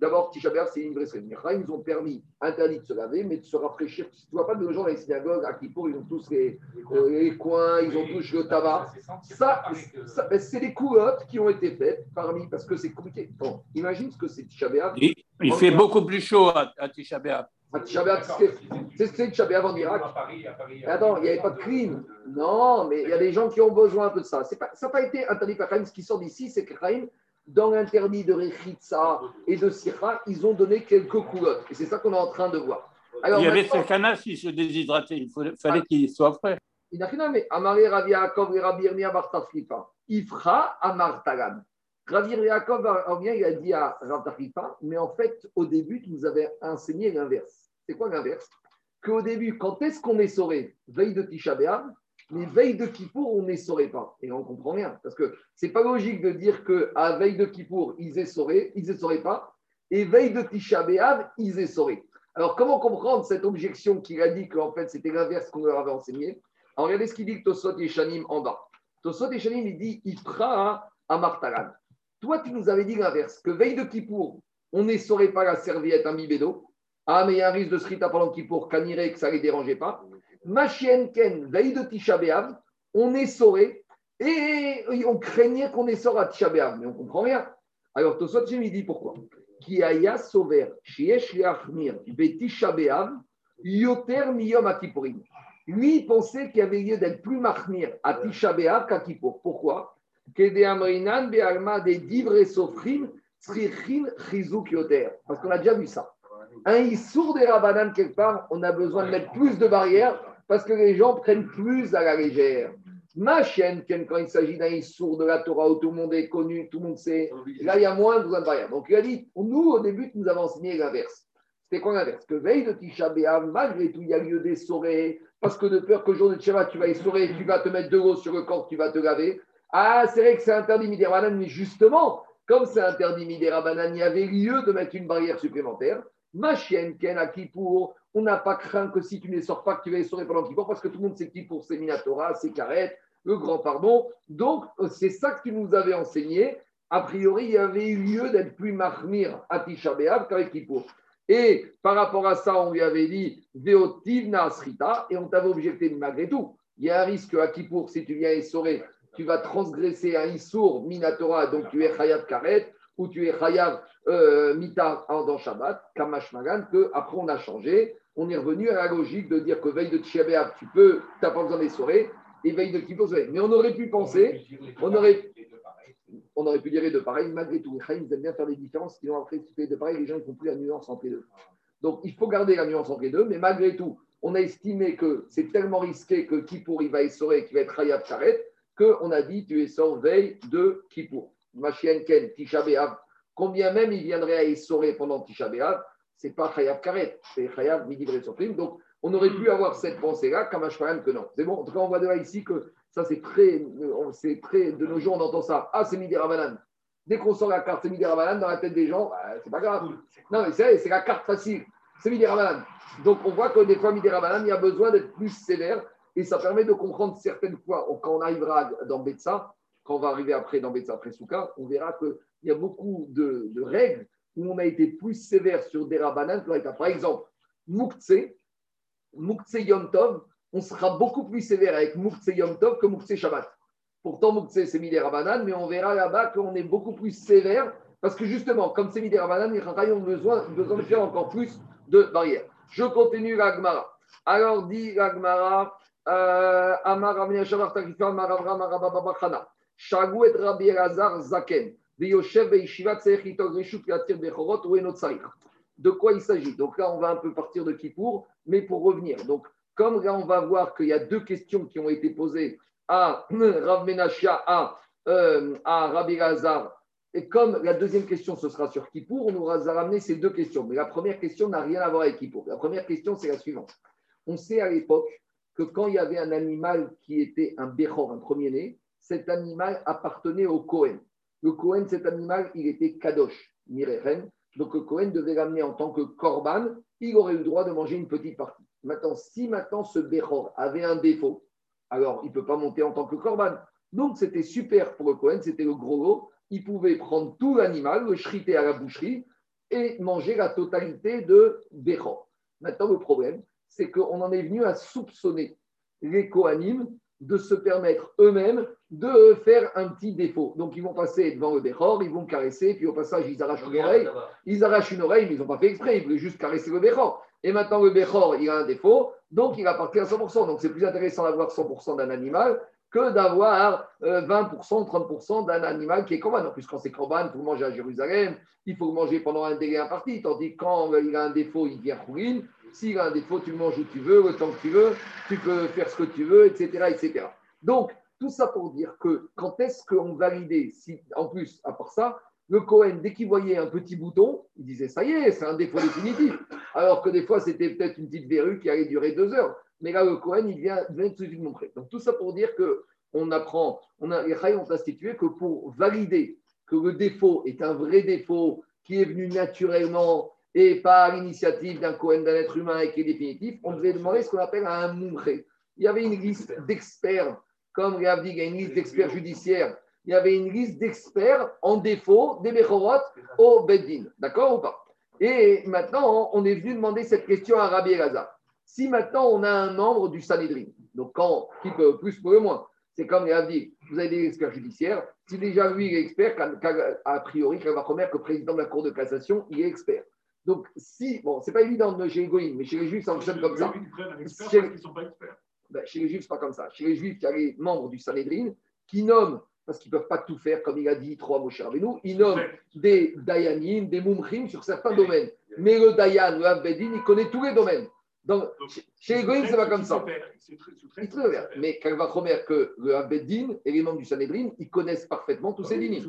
D'abord, Tisha B'Av, c'est une vraie ils ont permis, interdit de se laver, mais de se rafraîchir. Tu ne vois pas de gens dans les synagogues à Kippour, ils ont tous les, euh, les coins, ils ont tous le tabac. Ça, ça, ben, c'est des coulottes qui ont été faites parmi, parce que c'est compliqué. Bon, imagine ce que c'est Tisha B'Av. Il, il fait beaucoup plus chaud à, à Tisha. À c'est c'est ce que c'est Tisha B'Av en Irak. Mais Attends, il n'y avait pas de crime. Non, mais il y a des gens qui ont besoin un peu de ça. C'est Pas, ça n'a pas été interdit par Chaim. Ce qui sort d'ici, c'est que Chaim, dans l'interdit de Rechitsa et de Sira, ils ont donné quelques coulottes. Et c'est ça qu'on est en train de voir. Alors, il y avait maintenant- Sakana s'il se déshydratait. Il faut- fallait qu'il soit frais. Il n'a rien mais Amaré Rabbi Yaakov et Rabbi Yirmiyah Bar Tafrifa. Ifra Amar Tagan. Ravir Yaakov il a dit à Rav Tarifa, mais en fait, au début, tu nous avais enseigné l'inverse. C'est quoi l'inverse? Qu'au début, quand est-ce qu'on est sauré? Veille de Tisha B'Av, mais veille de Kippour, on sauré pas. Et on ne comprend rien. Parce que c'est pas logique de dire qu'à veille de Kippour, ils sauré, ils pas, et veille de Tisha B'Av, ils sauré. Alors, comment comprendre cette objection qu'il a dit qu'en fait, c'était l'inverse qu'on leur avait enseigné? Alors, regardez ce qu'il dit Tosot et Shanim en bas. Tosot et Shanim, il dit Ipra à Martalan. Toi, tu nous avais dit l'inverse, que veille de Kippour, on ne saurait pas la serviette imbibée d'eau. Ah, mais il y a un risque de srita pendant Kippour, caniré, que ça ne les dérangeait pas. Machien Ken, veille de Tisha on est sauré et on craignait qu'on est soré à Tisha mais on ne comprend rien. Alors, Tosot il dit pourquoi? Qui aya sauver, shiesh liachmir, betisha yoter miyom akipurim. Lui, il pensait qu'il y avait lieu d'être plus mahmir à Tisha qu'à Kippour. Pourquoi? Parce qu'on a déjà vu ça. Un issour des rabanan quelque part, on a besoin de mettre plus de barrières parce que les gens prennent plus à la légère. Ma chienne, quand il s'agit d'un issour de la Torah où tout le monde est connu, tout le monde sait, là il y a moins besoin de barrières. Donc il a dit, nous au début, nous avons enseigné l'inverse. C'était quoi l'inverse? Que veille de Tisha malgré tout, il y a lieu d'essorer, parce que de peur que jour de Tisha tu vas essorer, tu vas te mettre de l'eau sur le corps, tu vas te laver. Ah, c'est vrai que c'est interdit Midirabanan, mais justement, comme c'est interdit Midirabanan, il y avait lieu de mettre une barrière supplémentaire. Ma chienne, Ken, à pour on n'a pas craint que si tu ne sors pas, que tu vas essorer pendant Kippour, parce que tout le monde sait qui pour c'est Minatora, c'est Karet, le grand pardon. Donc, c'est ça que tu nous avais enseigné. A priori, il y avait eu lieu d'être plus marmir à Tisha qu'avec Kippour. Et par rapport à ça, on lui avait dit Veotiv Nasrita, et on t'avait objecté malgré tout. Il y a un risque à Kippour, si tu viens essorer, tu vas transgresser un Issour Minatora, donc tu es Chayav Karet, ou tu es Chayav euh, Mita dans Shabbat, Kamash Magan, que après on a changé. On est revenu à la logique de dire que veille de Tchiabéab, tu peux, tu n'as pas besoin d'essorer, et veille de Kippour, mais on aurait pu penser, on aurait, on aurait pu dire les deux pareils, malgré tout. Les ils aiment bien faire des différences, ils ont appris les deux pareils, les gens ne font plus la nuance entre les deux. Donc il faut garder la nuance entre les deux, mais malgré tout, on a estimé que c'est tellement risqué que Kippour, il va essorer, qu'il va être Chayav Karet, qu'on a dit tu es sans veille de Kippour. Machien Ken, Tisha combien même il viendrait à Essoré pendant Tisha B'Av, c'est pas Chayav Karet, c'est Chayav Midi Surprim. Donc on aurait pu avoir cette pensée-là, Kamash que non. C'est bon, en tout cas on voit de là ici que ça c'est très, c'est très, de nos jours on entend ça. Ah, c'est Midi Ramadan. Dès qu'on sort la carte, c'est Midi Ramadan dans la tête des gens, bah, c'est pas grave. Non, mais c'est c'est la carte facile. C'est Midi Ramadan. Donc on voit que des fois Midi Ramadan, il y a besoin d'être plus sévère et ça permet de comprendre certaines fois, quand on arrivera dans Betsa, quand on va arriver après dans Betsa Souka, on verra qu'il y a beaucoup de, règles où on a été plus sévère sur des rabanan que Par exemple, Moukse, Moukse Yom Tov, on sera beaucoup plus sévère avec Moukse Yom Tov que Moukse Shabbat. Pourtant, Moukse, c'est mis des rabanan, mais on verra là-bas qu'on est beaucoup plus sévère parce que justement, comme c'est mis des rabanan, les ont besoin, besoin de faire encore plus de barrières. Je continue l'Agmara. Alors dit l'Agmara, euh, Amar Marababachana. Shagou et Rabbi Zaken. De quoi il s'agit? Donc là, on va un peu partir de Kippour, mais pour revenir. Donc, comme là, on va voir qu'il y a deux questions qui ont été posées à Rav Menachia, à, euh, à Rabbi et comme la deuxième question, ce sera sur Kippour, on nous a ramené ces deux questions. Mais la première question n'a rien à voir avec Kippour. La première question, c'est la suivante. On sait à l'époque que quand il y avait un animal qui était un béchor, un premier-né, cet animal appartenait au Cohen. Le Cohen, cet animal, il était kadosh, mirechen. Donc le Cohen devait l'amener en tant que korban. Il aurait eu le droit de manger une petite partie. Maintenant, si maintenant ce béchor avait un défaut, alors il ne peut pas monter en tant que korban. Donc c'était super pour le Cohen, c'était le gros lot. Il pouvait prendre tout l'animal, le shriter à la boucherie et manger la totalité de béchor. Maintenant, le problème, c'est qu'on en est venu à soupçonner les Kohanim de se permettre eux-mêmes de faire un petit défaut. Donc, ils vont passer devant le ils vont caresser, puis au passage, ils arrachent une oreille. Ils arrachent une oreille, mais ils n'ont pas fait exprès, ils voulaient juste caresser le. Et maintenant, le il a un défaut, donc il va partir à 100%. Donc, c'est plus intéressant d'avoir 100% d'un animal que d'avoir 20%, euh, 30% d'un animal qui est corban. Quand c'est corban, il faut manger à Jérusalem, il faut manger pendant un délai imparti. Tandis que quand il a un défaut, il vient rouline. S'il a un défaut, tu manges où tu veux, temps que tu veux, tu peux faire ce que tu veux, etc. etc. Donc, Tout ça pour dire que quand est-ce qu'on validait, si, en plus, à part ça, le Cohen, dès qu'il voyait un petit bouton, il disait ça y est, c'est un défaut définitif. Alors que des fois, c'était peut-être une petite verrue qui allait durer deux heures. Mais là, le Cohen, il vient, vient tout de suite. Donc tout ça pour dire que on apprend, on a, les Chai ont institué que pour valider que le défaut est un vrai défaut qui est venu naturellement et pas à l'initiative d'un Cohen, d'un être humain et qui est définitif, on devait demander ce qu'on appelle un moumré. Il y avait une liste d'experts, comme il il a une liste d'experts judiciaires il y avait une liste d'experts en défaut des Mechorot au Beddin. D'accord ou pas? Et maintenant, on est venu demander cette question à Rabbi Elazar. Si maintenant on a un membre du Sanhedrin, donc quand, qui peut plus pour le moins, c'est comme il a dit, vous avez des experts judiciaires, si déjà lui il est expert, a priori, remettre que le président de la Cour de cassation, il est expert. Donc, si, bon, c'est pas évident chez les Goïms, mais chez les Juifs, ça fonctionne comme ça. Chez, ben, chez les Juifs, c'est pas comme ça. Chez les Juifs, il y a les membres du Sanhedrin qui nomment parce qu'ils ne peuvent pas tout faire, comme il a dit trois mots cher nous. Il nomme des Dayanim, des Mumchim sur certains domaines. Mais le Dayan, le Abedin, il connaît tous les domaines. Donc, chez les Goïms, ce n'est pas comme ça. Il très Mais remettre que le Abedin et les membres du Sanhedrin, ils connaissent parfaitement tous ces lignes.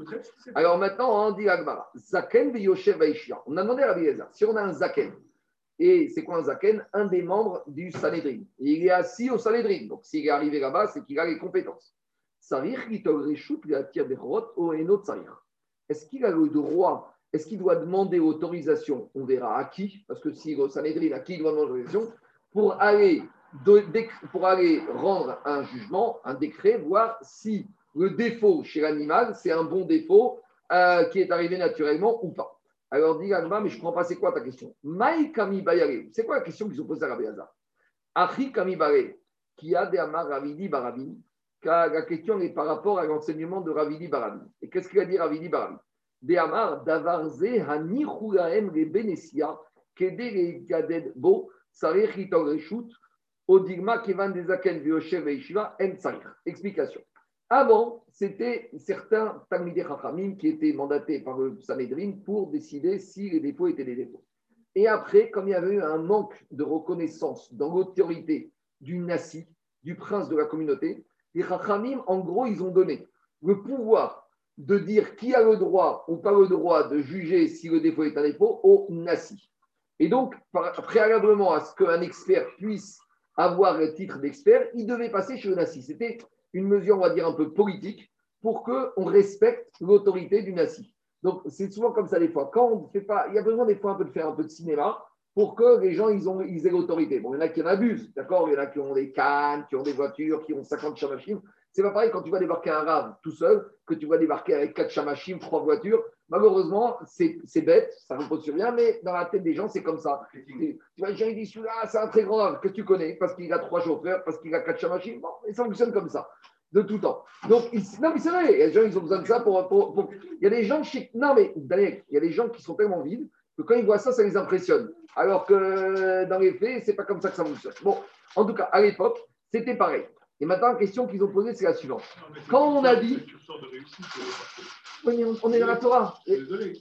Alors maintenant, on dit Agmara, Zaken Yoshev On a demandé à Rabbi si on a un Zaken, et c'est quoi un Zaken? Un des membres du Sanhedrin. il est assis au Sanhedrin. Donc, s'il est arrivé là-bas, c'est qu'il a les compétences. Est-ce qu'il a le droit, est-ce qu'il doit demander autorisation On verra à qui, parce que si Sanhedrin, à qui il doit demander autorisation pour aller, pour aller rendre un jugement, un décret, voir si le défaut chez l'animal, c'est un bon défaut euh, qui est arrivé naturellement ou pas. Alors, dit Agma, mais je ne comprends pas, c'est quoi ta question? C'est quoi la question qu'ils ont posée à Rabbi Hazar? Kami qui a Ravidi Barabin? La question est par rapport à l'enseignement de Ravidi Barabi. Et qu'est-ce qu'il a dit Ravidi Barabi Dehamar davarze hanichulaem le benesia kede gaded bo odigma kevan dezaken vioshev veishiva en Explication. Avant, c'était certains Talmidei Chachamim qui étaient mandatés par le Sanhedrin pour décider si les défauts étaient des défauts. Et après, comme il y avait eu un manque de reconnaissance dans l'autorité du Nasi, du prince de la communauté, les Chachamim, en gros, ils ont donné le pouvoir de dire qui a le droit ou pas le droit de juger si le défaut est un défaut au Nasi. Et donc, préalablement à ce qu'un expert puisse avoir le titre d'expert, il devait passer chez le Nasi. C'était une mesure, on va dire, un peu politique pour qu'on respecte l'autorité du Nasi. Donc, c'est souvent comme ça des fois. Quand on fait pas, il y a besoin des fois un peu de faire un peu de cinéma pour que les gens ils, ont, ils aient l'autorité. Bon, il y en a qui en abusent, d'accord? Il y en a qui ont des cannes, qui ont des voitures, qui ont 50 chamachim. C'est pas pareil quand tu vas débarquer un rave tout seul que tu vas débarquer avec 4 chamachim, 3 voitures. Malheureusement, c'est bête, ça ne repose sur rien, mais dans la tête des gens, c'est comme ça. Tu gens ils disent celui-là, c'est un très grand rave que tu connais parce qu'il a 3 chauffeurs, parce qu'il a 4 chamachim. Bon, et ça fonctionne comme ça de tout temps. Donc, non, mais c'est vrai, les gens, ils ont besoin de ça pour. pour, Il y a des gens chez. Non, mais Daniel, il y a des gens qui sont tellement vides que quand ils voient ça, ça les impressionne. Alors que dans les faits, c'est pas comme ça que ça fonctionne. Bon, en tout cas, à l'époque, c'était pareil. Et maintenant, la question qu'ils ont posée, c'est la suivante. Quand on a dit. on est dans la Torah. Désolé.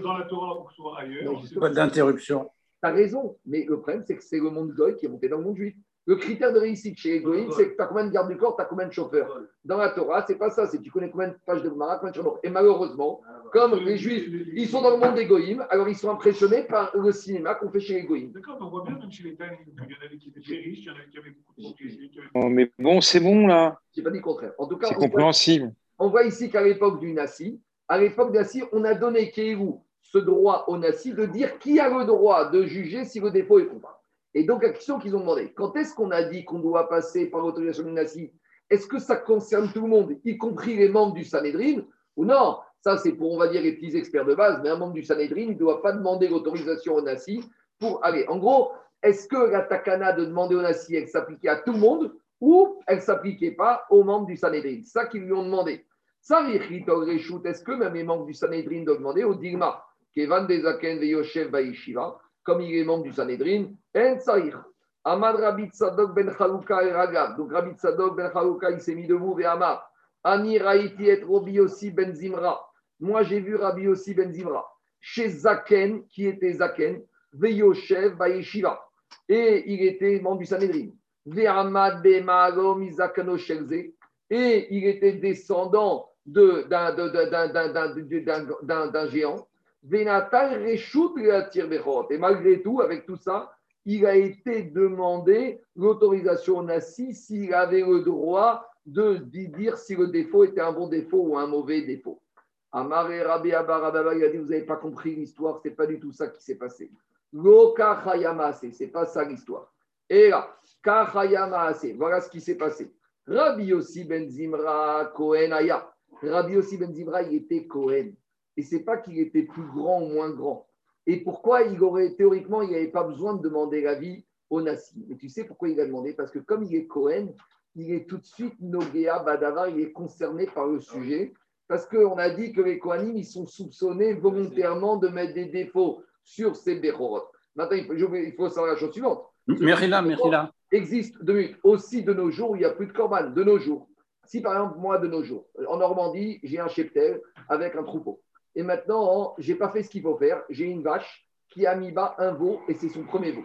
Dans la Torah ou soit ailleurs. Pas d'interruption. Tu as raison, mais le problème, c'est que c'est le monde goy qui est monté dans le monde juif. Le critère de réussite chez les c'est que tu as combien de gardes du corps, tu as combien de chauffeurs. Dans la Torah, c'est pas ça, c'est tu connais combien de pages de Gemara, combien de chauffeurs. Et malheureusement, comme les Juifs, ils sont dans le monde des goïms, alors ils sont impressionnés par le cinéma qu'on fait chez les goïms. D'accord, on voit bien, même chez les Tans, il y en avait qui étaient très riches, il y en avait qui avaient beaucoup de oh, Mais bon, c'est bon là. J'ai pas dit le contraire. En tout cas, c'est compréhensible. On voit ici qu'à l'époque du Nassi, à l'époque du Nassi, on a donné Kéhou ce droit au Nassi de dire qui a le droit de juger si le défaut est comparable. Et donc, la question qu'ils ont demandé, quand est-ce qu'on a dit qu'on doit passer par l'autorisation du Nassi Est-ce que ça concerne tout le monde, y compris les membres du Sanhedrin Ou non? Ça, c'est pour, on va dire, les petits experts de base, mais un membre du Sanhedrin ne doit pas demander l'autorisation au Nassi pour aller. En gros, est-ce que la takana de demander au Nassi, elle s'appliquait à tout le monde ou elle ne s'appliquait pas aux membres du Sanhedrin? Ça qu'ils lui ont demandé. Est-ce que même les membres du Sanhedrin doivent demander au Digma Kevan Dezaken Veyoshev Baishiva comme il est membre du Sanhedrin, En Saïr. Amad Rabbi Tzadok ben Chalouka et Ragav. Donc Rabbi Tzadok ben Chalouka, il s'est mis debout et Amar. Ani Raïti et Robi aussi ben Zimra. Moi, j'ai vu Rabbi aussi ben Zimra. Chez Zaken, qui était Zaken, Veyoshev Bayeshiva. Et il était membre du Sanhedrin. Ve'amad Bemagom Izakano et il était descendant de- d'un de- géant. Et malgré tout, avec tout ça, il a été demandé l'autorisation au Nassi s'il avait le droit de dire si le défaut était un bon défaut ou un mauvais défaut. Amaré Rabbi Abba Rabba, il a dit Vous n'avez pas compris l'histoire, c'est pas du tout ça qui s'est passé. Loka Chayamase, c'est pas ça l'histoire. Et là, Kachayamase, voilà ce qui s'est passé. Rabbi Yossi ben Zimra Kohen Aya. Rabbi Yossi ben Zimra, il était Kohen. Et c'est pas qu'il était plus grand ou moins grand. Et pourquoi il aurait, théoriquement, il n'avait pas besoin de demander l'avis au Nassi. Mais tu sais pourquoi il a demandé? Parce que comme il est Cohen, il est tout de suite Nogea Badavar, il est concerné par le sujet. Parce qu'on a dit que les Kohanim, ils sont soupçonnés volontairement de mettre des défauts sur ces Bechorot. Maintenant, il faut, il savoir la chose suivante. Merila, Merila. Existe aussi de nos jours où il n'y a plus de corban, de nos jours. Si par exemple, moi, de nos jours, en Normandie, j'ai un cheptel avec un troupeau. Et maintenant, je n'ai pas fait ce qu'il faut faire. J'ai une vache qui a mis bas un veau et c'est son premier veau.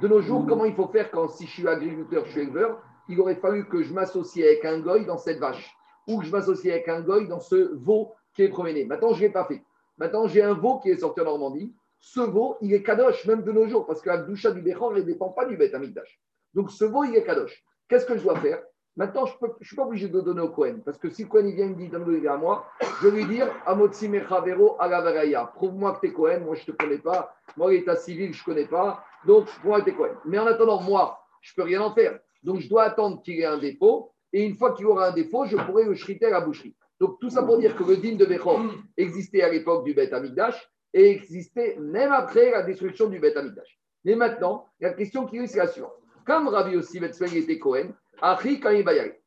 De nos jours, comment il faut faire quand, si je suis agriculteur, je suis éleveur, il aurait fallu que je m'associe avec un goy dans cette vache ou que je m'associe avec un goy dans ce veau qui est promené. Maintenant, je ne l'ai pas fait. Maintenant, j'ai un veau qui est sorti en Normandie. Ce veau, il est kadosh, même de nos jours, parce que la doucha du Bechor ne dépend pas du Beth Amikdash. Donc, ce veau, il est kadosh. Qu'est-ce que je dois faire? Maintenant, je ne suis pas obligé de donner au Cohen, parce que si Cohen vient me dit donne-le à moi, je vais lui dire Amotsi Mechavero Alavaraya. Prouve-moi que tu es Cohen, moi je ne te connais pas, moi l'état civil, je ne connais pas, donc prouve-moi que tu es Cohen. Mais en attendant, moi, je ne peux rien en faire. Donc, je dois attendre qu'il ait un dépôt, et une fois qu'il aura un défaut, je pourrai le shriter à la boucherie. Donc, tout ça pour dire que le din de Bechor existait à l'époque du Beth Amikdash et existait même après la destruction du Beth Amikdash. Mais maintenant, la question qui est, c'est la suivante. Comme Rabbi Yossi Betzveng était Cohen, Achi quand il va y aller.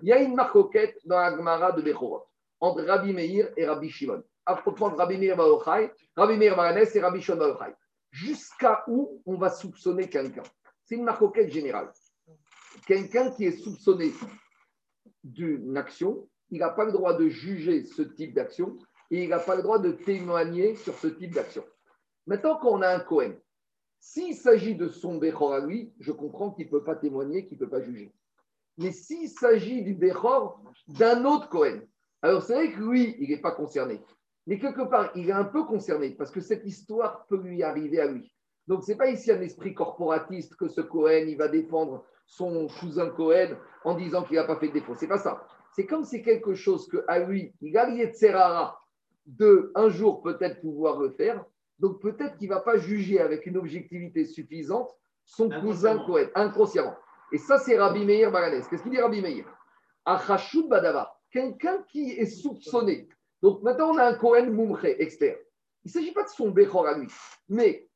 Il y a une marcoquette dans la Gemara de Bechorot entre Rabbi Meir et Rabbi Shimon. À propos de Rabbi Meir Baruchai, Rabbi Meir Baranes et Rabbi Shimon Baruchai. Jusqu'à où on va soupçonner quelqu'un? C'est une marcoquette générale. Quelqu'un qui est soupçonné d'une action, il n'a pas le droit de juger ce type d'action et il n'a pas le droit de témoigner sur ce type d'action. Maintenant, quand on a un Cohen, s'il s'agit de son Bechor à lui, je comprends qu'il ne peut pas témoigner, qu'il ne peut pas juger. Mais s'il s'agit du Bechor d'un autre Cohen, alors c'est vrai que lui, il n'est pas concerné. Mais quelque part, il est un peu concerné parce que cette histoire peut lui arriver à lui. Donc, ce n'est pas ici un esprit corporatiste que ce Cohen, il va défendre son cousin Cohen en disant qu'il n'a pas fait de défaut. C'est pas ça. C'est comme c'est quelque chose que à lui, il a de Serrara de un jour peut-être pouvoir le faire. Donc peut-être qu'il ne va pas juger avec une objectivité suffisante son cousin Cohen, inconsciemment. Et ça, c'est Rabbi Meir Baranès. Qu'est-ce qu'il dit Rabbi Meir? Achashut Badava, quelqu'un qui est soupçonné. Donc maintenant, on a un Cohen Moumre, expert. Il ne s'agit pas de son Bechor à lui. Mais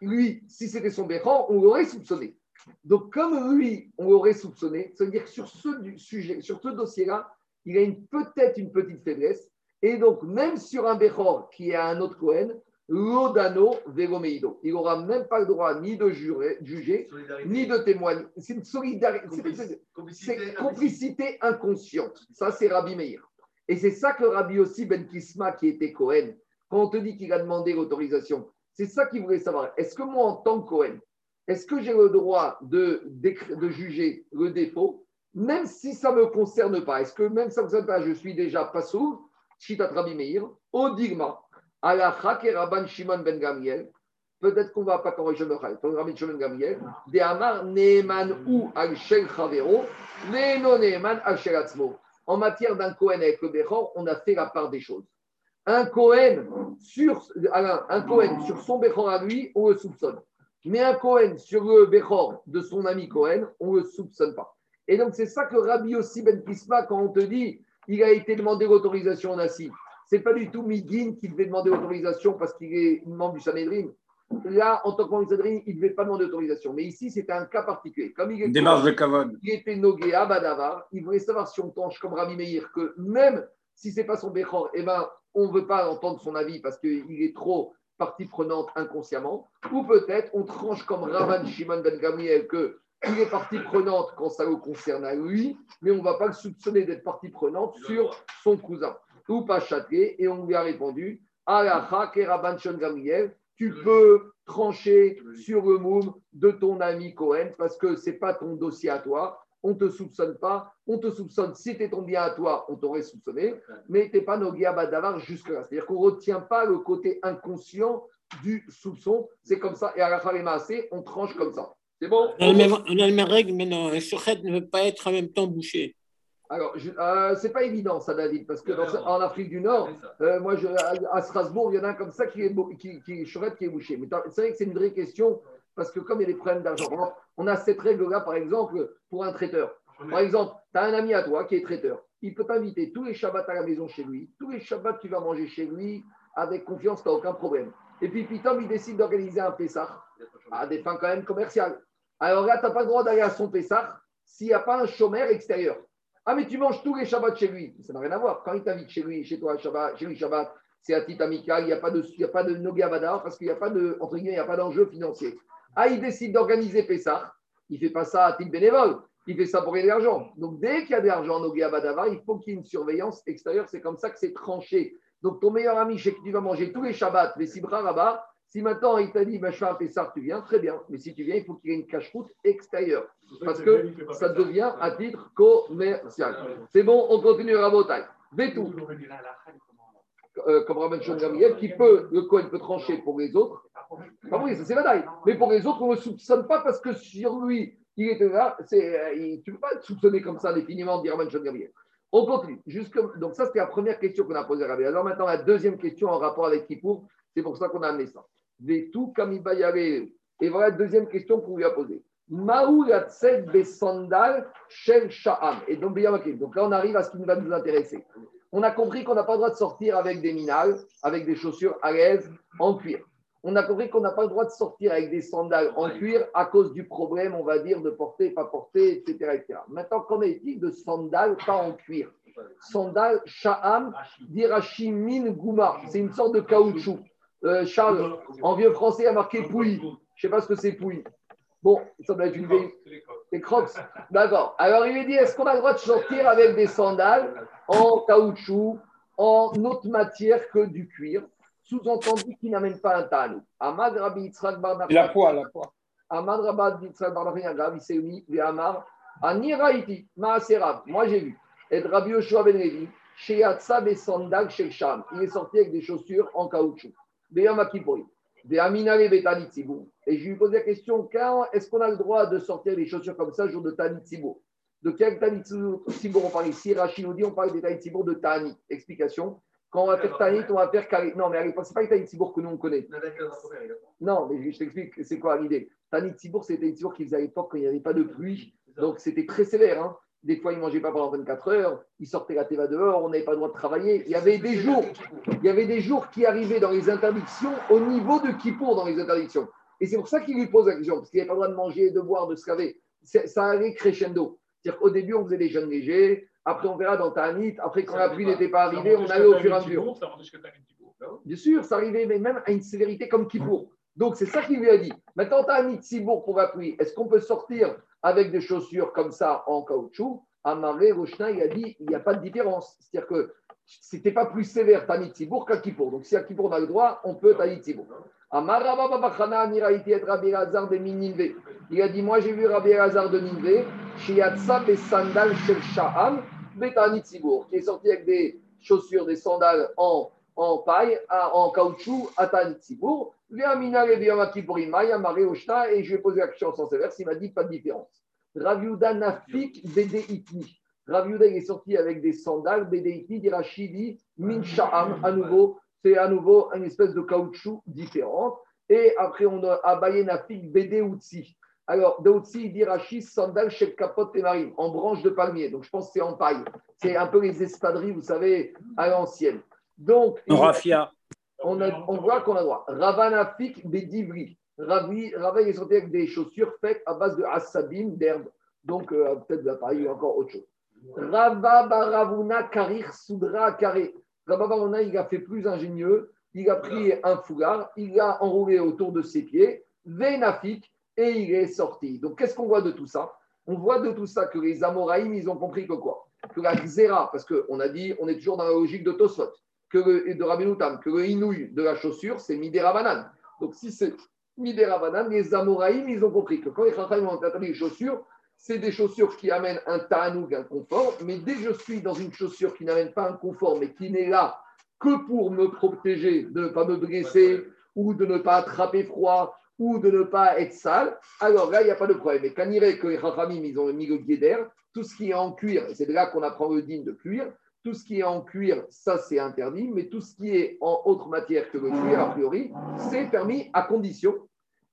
lui, si c'était son Bechor, on l'aurait soupçonné. Donc, comme lui, on l'aurait soupçonné, ça veut dire que sur ce sujet, sur ce dossier-là, il a peut-être une petite faiblesse. Et donc, même sur un Bechor qui est à un autre Cohen, l'Odano il n'aura même pas le droit ni de jurer- juger, ni de témoigner. C'est une solidarité. c'est- c'est complicité inconsciente. Ça, c'est Rabbi Meir. Et c'est ça que Rabbi aussi Ben Kisma, qui était Cohen, quand on te dit qu'il a demandé l'autorisation, c'est ça qu'il voulait savoir. Est-ce que moi, en tant que Cohen, est-ce que j'ai le droit de juger le défaut, même si ça ne me concerne pas Est-ce que même si ça ne me concerne pas, je suis déjà pas sourd? Chitat Rabbi Meir, au Digma, et Rabban Shimon Ben Gamiel, peut-être qu'on ne va pas Rabbi Shimon Ben Rabbi Shimon Ben Gamiel, de Amar Neeman ou al Shel Chavero, Neeno Neeman al Shel Atzmo. En matière d'un Cohen avec le Bechor, on a fait la part des choses. Un Cohen sur, Alain, un Cohen sur son Bechor à lui, on le soupçonne. Mais un Cohen sur le Bechor de son ami Cohen, on ne le soupçonne pas. Et donc, c'est ça que Rabbi aussi Ben Kisma, quand on te dit il a été demandé l'autorisation au Nassi, c'est pas du tout Migin qui devait demander l'autorisation parce qu'il est membre du Sanhedrin. Là, en tant que membre du Sanhedrin, il ne devait pas demander l'autorisation. Mais ici, c'était un cas particulier. Comme il démarche de il était nogué à Badavar. Il voulait savoir si on penche comme Rabbi Meir que même si c'est pas son Bechor, eh ben, on ne veut pas entendre son avis parce qu'il est trop partie prenante inconsciemment. Ou peut-être on tranche comme Ravan Shimon Ben Gamiel que il est partie prenante quand ça le concerne à lui, mais on ne va pas le soupçonner d'être partie prenante sur son cousin. Ou pas châté, et on lui a répondu tu peux trancher sur le moum de ton ami Cohen parce que ce n'est pas ton dossier à toi. On ne te soupçonne pas. On te soupçonne. Si c'était ton bien à toi, on t'aurait soupçonné. Mais tu n'es pas Nogia Badavar jusque-là. C'est-à-dire qu'on ne retient pas le côté inconscient du soupçon. C'est comme ça. Et à la assez, on tranche comme ça. C'est bon? On a, la même, règle, mais non, un ne veut pas être en même temps bouché. Alors, euh, c'est pas évident ça, David, parce que dans- en Afrique du Nord, euh, moi, je, à, à Strasbourg, il y en a un comme ça qui est, qui, qui est qui est bouché. Mais c'est vrai que c'est une vraie question, parce que comme il y a des problèmes d'argent, on a cette règle-là, par exemple, pour un traiteur. Par exemple, tu as un ami à toi qui est traiteur. Il peut t'inviter tous les Shabbats à la maison chez lui. Tous les Shabbats, tu vas manger chez lui avec confiance, tu n'as aucun problème. Et puis, Pitom, il décide d'organiser un Pessah à des fins quand même commerciales. Alors là, tu n'as pas le droit d'aller à son Pessah s'il n'y a pas un chômeur extérieur. Ah, mais tu manges tous les Shabbats chez lui. Ça n'a rien à voir. Quand il t'invite chez lui, chez toi, Shabbat, chez lui, Shabbat, c'est à titre amical, il n'y a pas de, il y de parce qu'il n'y a pas de, entre guillemets, il n'y a pas d'enjeu financier. Ah, il décide d'organiser Pessah. Il ne fait pas ça à titre bénévole. Il fait ça pour gagner de l'argent. Donc, dès qu'il y a de l'argent en Nogavada, il faut qu'il y ait une surveillance extérieure. C'est comme ça que c'est tranché. Donc, ton meilleur ami, chez qui tu vas manger tous les Shabbats, les Sibra là-bas, si maintenant il t'a dit, un Pessah, tu viens, très bien. Mais si tu viens, il faut qu'il y ait une cache-route extérieure. Parce que ça devient à titre commercial. C'est bon, on continue à taille. Vétou, euh, comme Rabban Gamliel, qui peut, le Cohen peut trancher pour les autres. Ah oui, ça c'est la taille. Mais pour les autres, on ne le soupçonne pas parce que sur lui, il était là. Euh, il- tu ne peux pas te soupçonner comme ça définitivement, dit Rabban. On continue. Jusque, donc ça, c'était la première question qu'on a posée à Rabbi. Alors maintenant, la deuxième question en rapport avec Kippour, c'est pour ça qu'on a amené ça. Vétou, Kamibayare. Et voilà la deuxième question qu'on lui a posée. Maou yatsed besandal shel sha'am. Et donc, donc là, on arrive à ce qui va nous intéresser. On a compris qu'on n'a pas le droit de sortir avec des minales, avec des chaussures à l'aise en cuir. On a compris qu'on n'a pas le droit de sortir avec des sandales en cuir à cause du problème, on va dire, de porter, pas porter, etc. etc. Maintenant, qu'en est-il de sandales pas en cuir? Sandales, sha'am, dirachi min gouma. C'est une sorte de caoutchouc. Euh, Charles, en vieux français, il y a marqué pouille. Je ne sais pas ce que c'est pouille. Bon, ça doit être une vieille. Des crocs. D'accord. Alors, il lui dit est-ce qu'on a le droit de sortir avec des sandales en caoutchouc, en autre matière que du cuir Sous-entendu qui n'amène pas un talou. Ahmad Rabbi Yitzhak La poix, la poix. Ahmad Rabbi Yitzhak Bar Nachman Agav, il s'est mis, les Amar, Ani Raïti, Maaserav. Moi, j'ai vu. Et Rabbi Yoshua Ben Levi, chez Yatsab et Sandal chez Sham. Il est sorti avec des chaussures en caoutchouc. Et je lui posais la question quand est-ce qu'on a le droit de sortir des chaussures comme ça, jour de Tani Tzibou De quel Tani Tzibou on parle ici? Rachid nous dit on parle des Tani Tzibou de Tani. Explication. Quand on va faire Tani, on va faire Kari. Non, mais à l'époque, ce n'est pas les Tani Tzibou que nous on connaît. Non, mais je t'explique c'est quoi l'idée? Tani Tzibour, c'était une Tzibour qui faisait à l'époque quand il n'y avait pas de pluie. Donc c'était très sévère. hein. Des fois, ils ne mangeaient pas pendant 24 heures. Ils sortaient la teva dehors. On n'avait pas le droit de travailler. Il y avait des jours, il y avait des jours qui arrivaient dans les interdictions au niveau de Kippour dans les interdictions. Et c'est pour ça qu'il lui pose la question, parce qu'il n'avait pas le droit de manger, de boire, de se laver. Ça allait crescendo. C'est-à-dire qu'au début, on faisait des jeûnes légers. Après, on verra dans Tanit. Après, quand la pluie n'était pas arrivée, on allait au fur et à mesure. Bien sûr, ça arrivait mais même à une sévérité comme Kippour. Donc, c'est ça qu'il lui a dit. Maintenant, un Nitzibourg pour la pluie. Est-ce qu'on peut sortir avec des chaussures comme ça en caoutchouc Amaré, Rochna, il a dit il n'y a pas de différence. C'est-à-dire que c'était pas plus sévère ta Nitzibourg qu'à. Donc, si à Kippour a le droit, on peut ta Nitzibourg. Amarababachana, Niraïti et Rabbi Lazar de Ninve. Il a dit Moi, j'ai vu Rabbi Lazar de Ninve, Shiatsa et Sandal Shel Sha'am, Beta Nitzibourg, qui est sorti avec des chaussures, des sandales en en paille, en caoutchouc, à Imaya, Maré Oshna, et je lui ai posé la question en sens il m'a dit pas de différence. Raviuda Nafik, Bede Itni. Raviuda, est sorti avec des sandales, Bede Itni, d'Irachidi, Min Sha'am, à nouveau, c'est à nouveau une espèce de caoutchouc différente. Et après, on a Abaye Nafik, Bede Utsi. Alors, de Utsi, il dit Rachid, sandales, chez Capote et Marine, en branche de palmier. Donc, je pense que c'est en paille. C'est un peu les espadrilles, vous savez, à l'ancienne. Donc, Rafia. on, a- on voit qu'on a droit. Ravanafik Bedivri. Ravi, Rava il est sorti avec des chaussures faites à base de asabim, d'herbe. Donc, euh, peut-être de la paille ou encore autre chose. Rava Baravuna Karir Soudra Karé. Rava Baravuna, il a fait plus ingénieux. Il a pris un foulard, il l'a enroulé autour de ses pieds, Venafik, et il est sorti. Donc, qu'est-ce qu'on voit de tout ça? On voit de tout ça que les Amoraïm, ils ont compris que quoi? Que la Xéra, parce qu'on a dit, on est toujours dans la logique de Tosfot que le, et de Rabbi Noutam, que le inouï de la chaussure, c'est Midera Banane. Donc si c'est Midera les Amoraïm, ils ont compris que quand les Chachamim ont interdit les chaussures, c'est des chaussures qui amènent un ta'anoug, un confort, mais dès que je suis dans une chaussure qui n'amène pas un confort, mais qui n'est là que pour me protéger de ne pas me blesser ou de ne pas attraper froid ou de ne pas être sale, alors là, il n'y a pas de problème. Mais quand il que les Chachamim, ils ont mis le guéder, tout ce qui est en cuir, c'est de là qu'on apprend le digne de cuir, tout ce qui est en cuir, ça c'est interdit, mais tout ce qui est en autre matière que le cuir, a priori, c'est permis à condition,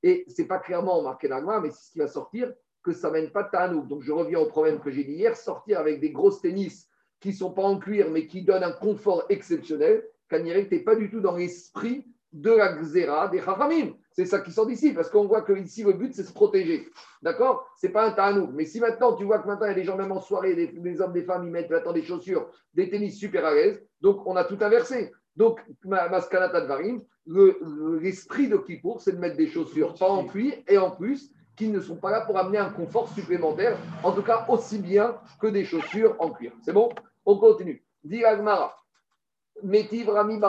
et ce n'est pas clairement marqué dans la mais c'est ce qui va sortir, que ça ne mène pas tanouk. Donc je reviens au problème que j'ai dit hier, sortir avec des grosses tennis qui ne sont pas en cuir, mais qui donnent un confort exceptionnel, Kanirek, tu pas du tout dans l'esprit de la xéra des chachamim. C'est ça qui sort d'ici, parce qu'on voit que ici le but, c'est se protéger. D'accord? C'est pas un tanouk. Mais si maintenant, tu vois que maintenant, il y a des gens, même en soirée, des, hommes, des femmes, ils mettent maintenant des chaussures, des tennis super à l'aise, donc on a tout inversé. Donc, Maskanat Advarim, l'esprit de Kippour, c'est de mettre des chaussures pas en cuir et en plus qui ne sont pas là pour amener un confort supplémentaire, en tout cas aussi bien que des chaussures en cuir. C'est bon? On continue. Dit Agmara, Metiv Rami.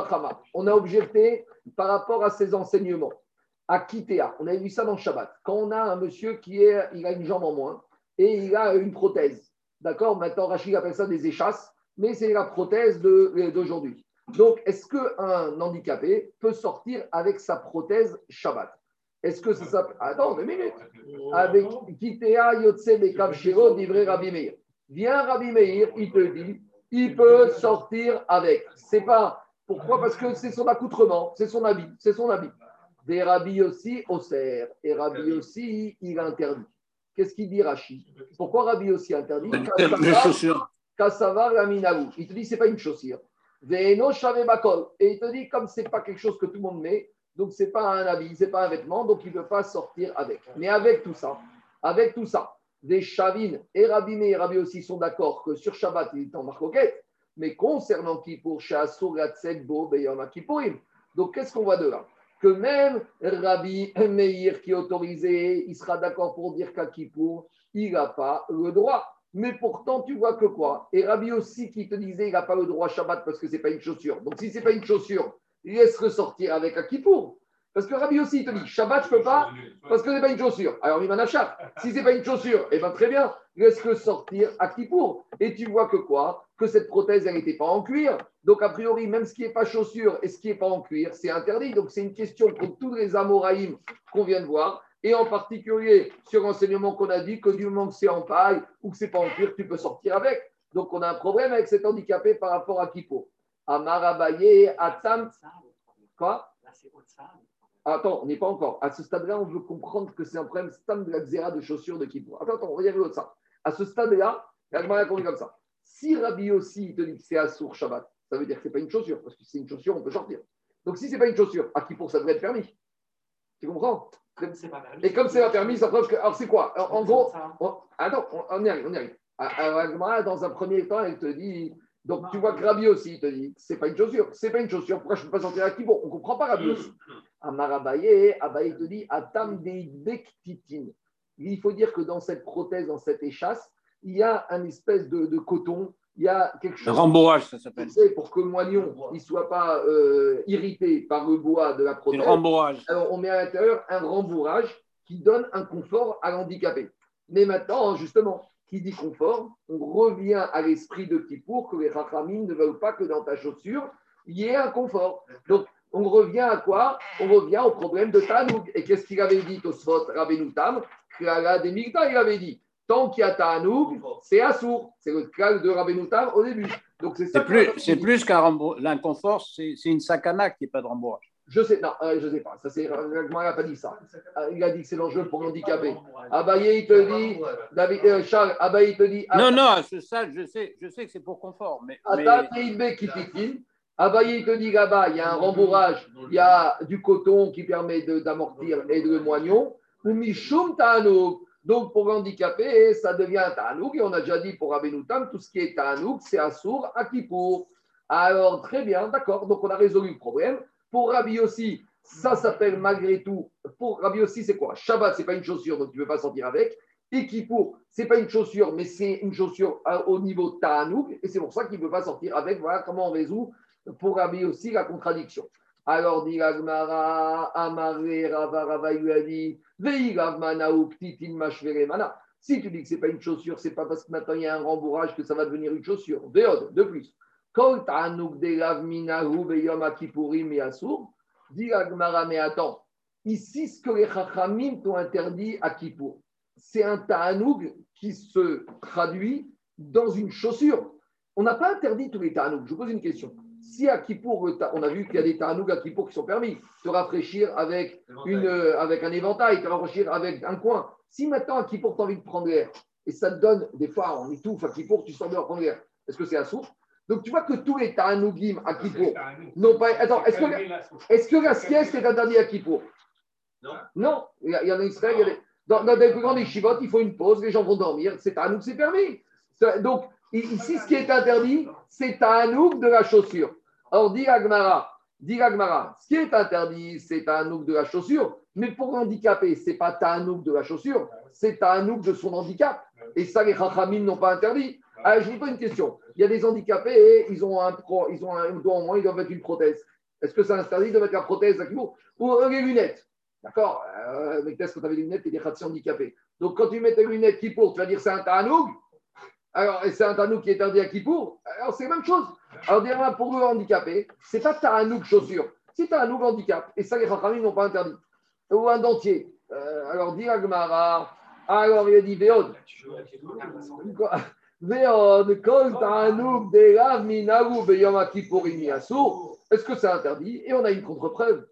On a objecté par rapport à ses enseignements. À Kitea, on a vu ça dans le Shabbat. Quand on a un monsieur qui a une jambe en moins et il a une prothèse. D'accord? Maintenant, Rachid appelle ça des échasses, mais c'est la prothèse d'aujourd'hui. Donc, est-ce qu'un handicapé peut sortir avec sa prothèse Shabbat? Est-ce que ça. Attends, deux minutes. Avec Kitea Yotse Bekavshiro d'Ivre Rabbi Meir. Viens Rabbi Meir, il te dit il peut sortir avec. C'est pas. Pourquoi? Parce que c'est son accoutrement, c'est son habit, c'est son habit. Des Rabbi aussi, Oser. Et Rabbi aussi, il interdit. Qu'est-ce qu'il dit Rachid? Pourquoi Rabbi aussi interdit? Les chaussures. Kassavar Il te dit, c'est pas une chaussure. Et il te dit, comme c'est pas quelque chose que tout le monde met, donc c'est pas un habit, c'est pas un vêtement, donc il ne peut pas sortir avec. Mais avec tout ça, avec tout ça, des Chavines et Rabbi et Rabbi aussi sont d'accord que sur Shabbat, il est en marcoquette, mais concernant Kippour, Shasur, Bo, Beyama Kippourim. Donc qu'est-ce qu'on voit de là? Que même Rabbi Meir qui est autorisé, il sera d'accord pour dire qu'à Kippour, il n'a pas le droit. Mais pourtant, tu vois que quoi? Et Rabbi aussi qui te disait il n'a pas le droit Shabbat parce que ce n'est pas une chaussure. Donc si ce n'est pas une chaussure, laisse ressortir avec Akipour. Parce que Rabbi aussi, il te dit Shabbat, je ne peux pas parce que ce n'est pas une chaussure. Alors achète. Si ce n'est pas une chaussure, eh bien très bien, laisse ressortir Akipour. Et tu vois que quoi? Que cette prothèse, n'était pas en cuir. Donc a priori, même ce qui n'est pas chaussure et ce qui n'est pas en cuir, c'est interdit. Donc c'est une question pour tous les Amoraïm qu'on vient de voir et en particulier sur l'enseignement qu'on a dit que du moment que c'est en paille ou que c'est pas en cuir, tu peux sortir avec. Donc on a un problème avec cet handicapé par rapport à Kipo. Amarabaye, Atsam. Quoi? Attends, on n'est pas encore. À ce stade-là, on veut comprendre que c'est un problème stand de la xéra de chaussures de Kipo. Attends, attends, on va y arriver ça. À ce stade-là, la a comme ça. Si Rabbi aussi te dit que c'est Assour Shabbat, ça veut dire que ce n'est pas une chaussure, parce que si c'est une chaussure, on peut sortir. Donc si ce n'est pas une chaussure, à Kipo, ça devrait être permis? Tu comprends? Et comme c'est pas permis, ça preuve que. Alors, c'est quoi? En, gros, attends, on, y arrive, on y arrive. Alors, dans un premier temps, elle te dit. Donc, tu vois que Rabbi aussi, te dit c'est pas une chaussure. C'est pas une chaussure. Pourquoi je ne peux pas sortir avec qui Bon, on ne comprend pas Rabbi aussi. Amarabaye, Abaye te dit Atam bektitin. Il faut dire que dans cette prothèse, dans cette échasse, il y a un espèce de, de coton il y a quelque chose. rembourrage, ça s'appelle. Pour que le moignon ne soit pas euh, irrité par le bois de la prothèse. Un rembourrage. Alors, on met à l'intérieur un rembourrage qui donne un confort à l'handicapé. Mais maintenant, justement, qui dit confort, on revient à l'esprit de Kippour que les rachamim ne veulent pas que dans ta chaussure, il y ait un confort. Donc, on revient à quoi? On revient au problème de Tanoug. Et qu'est-ce qu'il avait dit, Tosfot Rabenoutam Krala des il avait dit Tant qu'il y a Ta'anoug, c'est Assour. C'est le cas de Rabbenoutar au début. Donc c'est plus, c'est plus qu'un l'inconfort, c'est une sakana qui n'est pas de rembourrage. Je sais, non, euh, je sais pas. Ça, c'est, euh, n'a pas dit ça. Euh, il a dit que c'est l'enjeu pour l'handicapé. Abaye, il te dit, David, Charles, Abaye, il te dit. Non, non, ça, je sais, je sais que c'est pour confort. Mais, mais... Abaye, il te dit là-bas, il y a un rembourrage, il y a du coton qui permet d'amortir et de moignon. Ou Mishum Ta'anouk. Donc, pour handicapé, ça devient un ta'anouk. Et on a déjà dit pour Abenoutam, tout ce qui est ta'anouk, c'est Assour à Kippour. Alors, très bien, d'accord. Donc, on a résolu le problème. Pour Rabbi aussi, ça s'appelle malgré tout. Pour Rabbi aussi, c'est quoi? Shabbat, c'est pas une chaussure, donc tu ne peux pas sortir avec. Et Kippour, c'est pas une chaussure, mais c'est une chaussure au niveau ta'anouk. Et c'est pour ça qu'il ne peut pas sortir avec. Voilà comment on résout pour Rabbi aussi la contradiction. Alors dit l'Agmara, Amare, Rava, Rava, lui a dit. Si tu dis que ce n'est pas une chaussure, c'est pas parce que maintenant il y a un rembourrage que ça va devenir une chaussure. Veod, de plus. Asur. Dit l'Agmara, mais attends. Ici, ce que les chachamim t'ont interdit à Kippour, c'est un ta'anouk qui se traduit dans une chaussure. On n'a pas interdit tous les ta'anouk. Je vous pose une question. Si à Kippour, on a vu qu'il y a des ta'anouk à Kippour qui sont permis, te rafraîchir avec, une, euh, avec un éventail, te rafraîchir avec un coin. Si maintenant à Kippour, tu as envie de prendre l'air, et ça te donne, des fois, on étouffe à Kippour, tu sors de prendre l'air, est-ce que c'est à souffle Donc tu vois que tous les ta'anougim à Kippour, non pas. Attends, est-ce que, la sieste est interdite à Kippour? Non. Non. Il y en a Israël, il y a des- dans, dans des plus grandes yeshivot, il faut une pause, les gens vont dormir. C'est à nous que c'est permis. Donc, ici, ce qui est interdit, c'est nous de la chaussure. Alors, dit Agmara, dit Agmara, ce qui est interdit, c'est nous de la chaussure. Mais pour l'handicapé, ce n'est pas Ta'anouk de la chaussure, c'est Ta'anouk de son handicap. Et ça, les Chachamim n'ont pas interdit. Alors, je vous pose une question. Il y a des handicapés ils ont un, ils ont un doigt moins, ils doivent mettre une prothèse. Est-ce que c'est interdit de mettre la prothèse à Kippour Ou euh, les lunettes? D'accord euh, Mais qu'est-ce que tu avais des lunettes et des handicapés Donc, quand tu mets tes lunettes Kippour, tu vas dire c'est un Ta'anouk alors, c'est un Ta'anouk qui est interdit à Kippour Alors, c'est la même chose. Alors, dire pour le handicapé, c'est pas Ta'anouk chaussure. C'est Ta'anouk handicap. Et ça, les Chachamim n'ont pas interdit. Ou un dentier. Euh, alors, dit Agmara. Alors, il a dit Véod. Véod, kol ta'anouk de lav minahu beyom kippourim yasur. Est-ce que c'est interdit? Et on a une contre-preuve.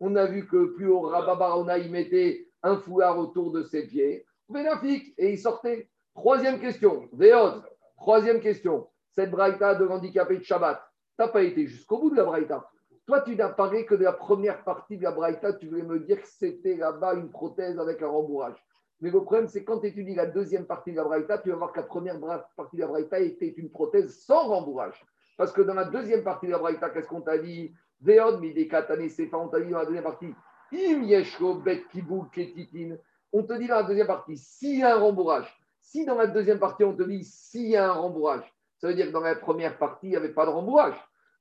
On a vu que plus haut, Rababarona, il mettait un foulard autour de ses pieds. Bénafik, et il sortait. Troisième question. Véod. Troisième question. Cette braïta de l'handicapé de Shabbat, tu n'as pas été jusqu'au bout de la braïta. Toi, tu n'as parlé que de la première partie de la braïta. Tu voulais me dire que c'était là-bas une prothèse avec un rembourrage. Mais le problème, c'est quand tu étudies la deuxième partie de la braïta, tu vas voir que la première partie de la braïta était une prothèse sans rembourrage. Parce que dans la deuxième partie de la braïta, qu'est-ce qu'on t'a dit? Véod, mais des katané, c'est pas, on t'a dit dans la deuxième partie. Im yeshko bet kibul ketitin. On te dit dans la deuxième partie, s'il y a un rembourrage. Si dans la deuxième partie, on te dit s'il y a un rembourrage, ça veut dire que dans la première partie, il n'y avait pas de rembourrage.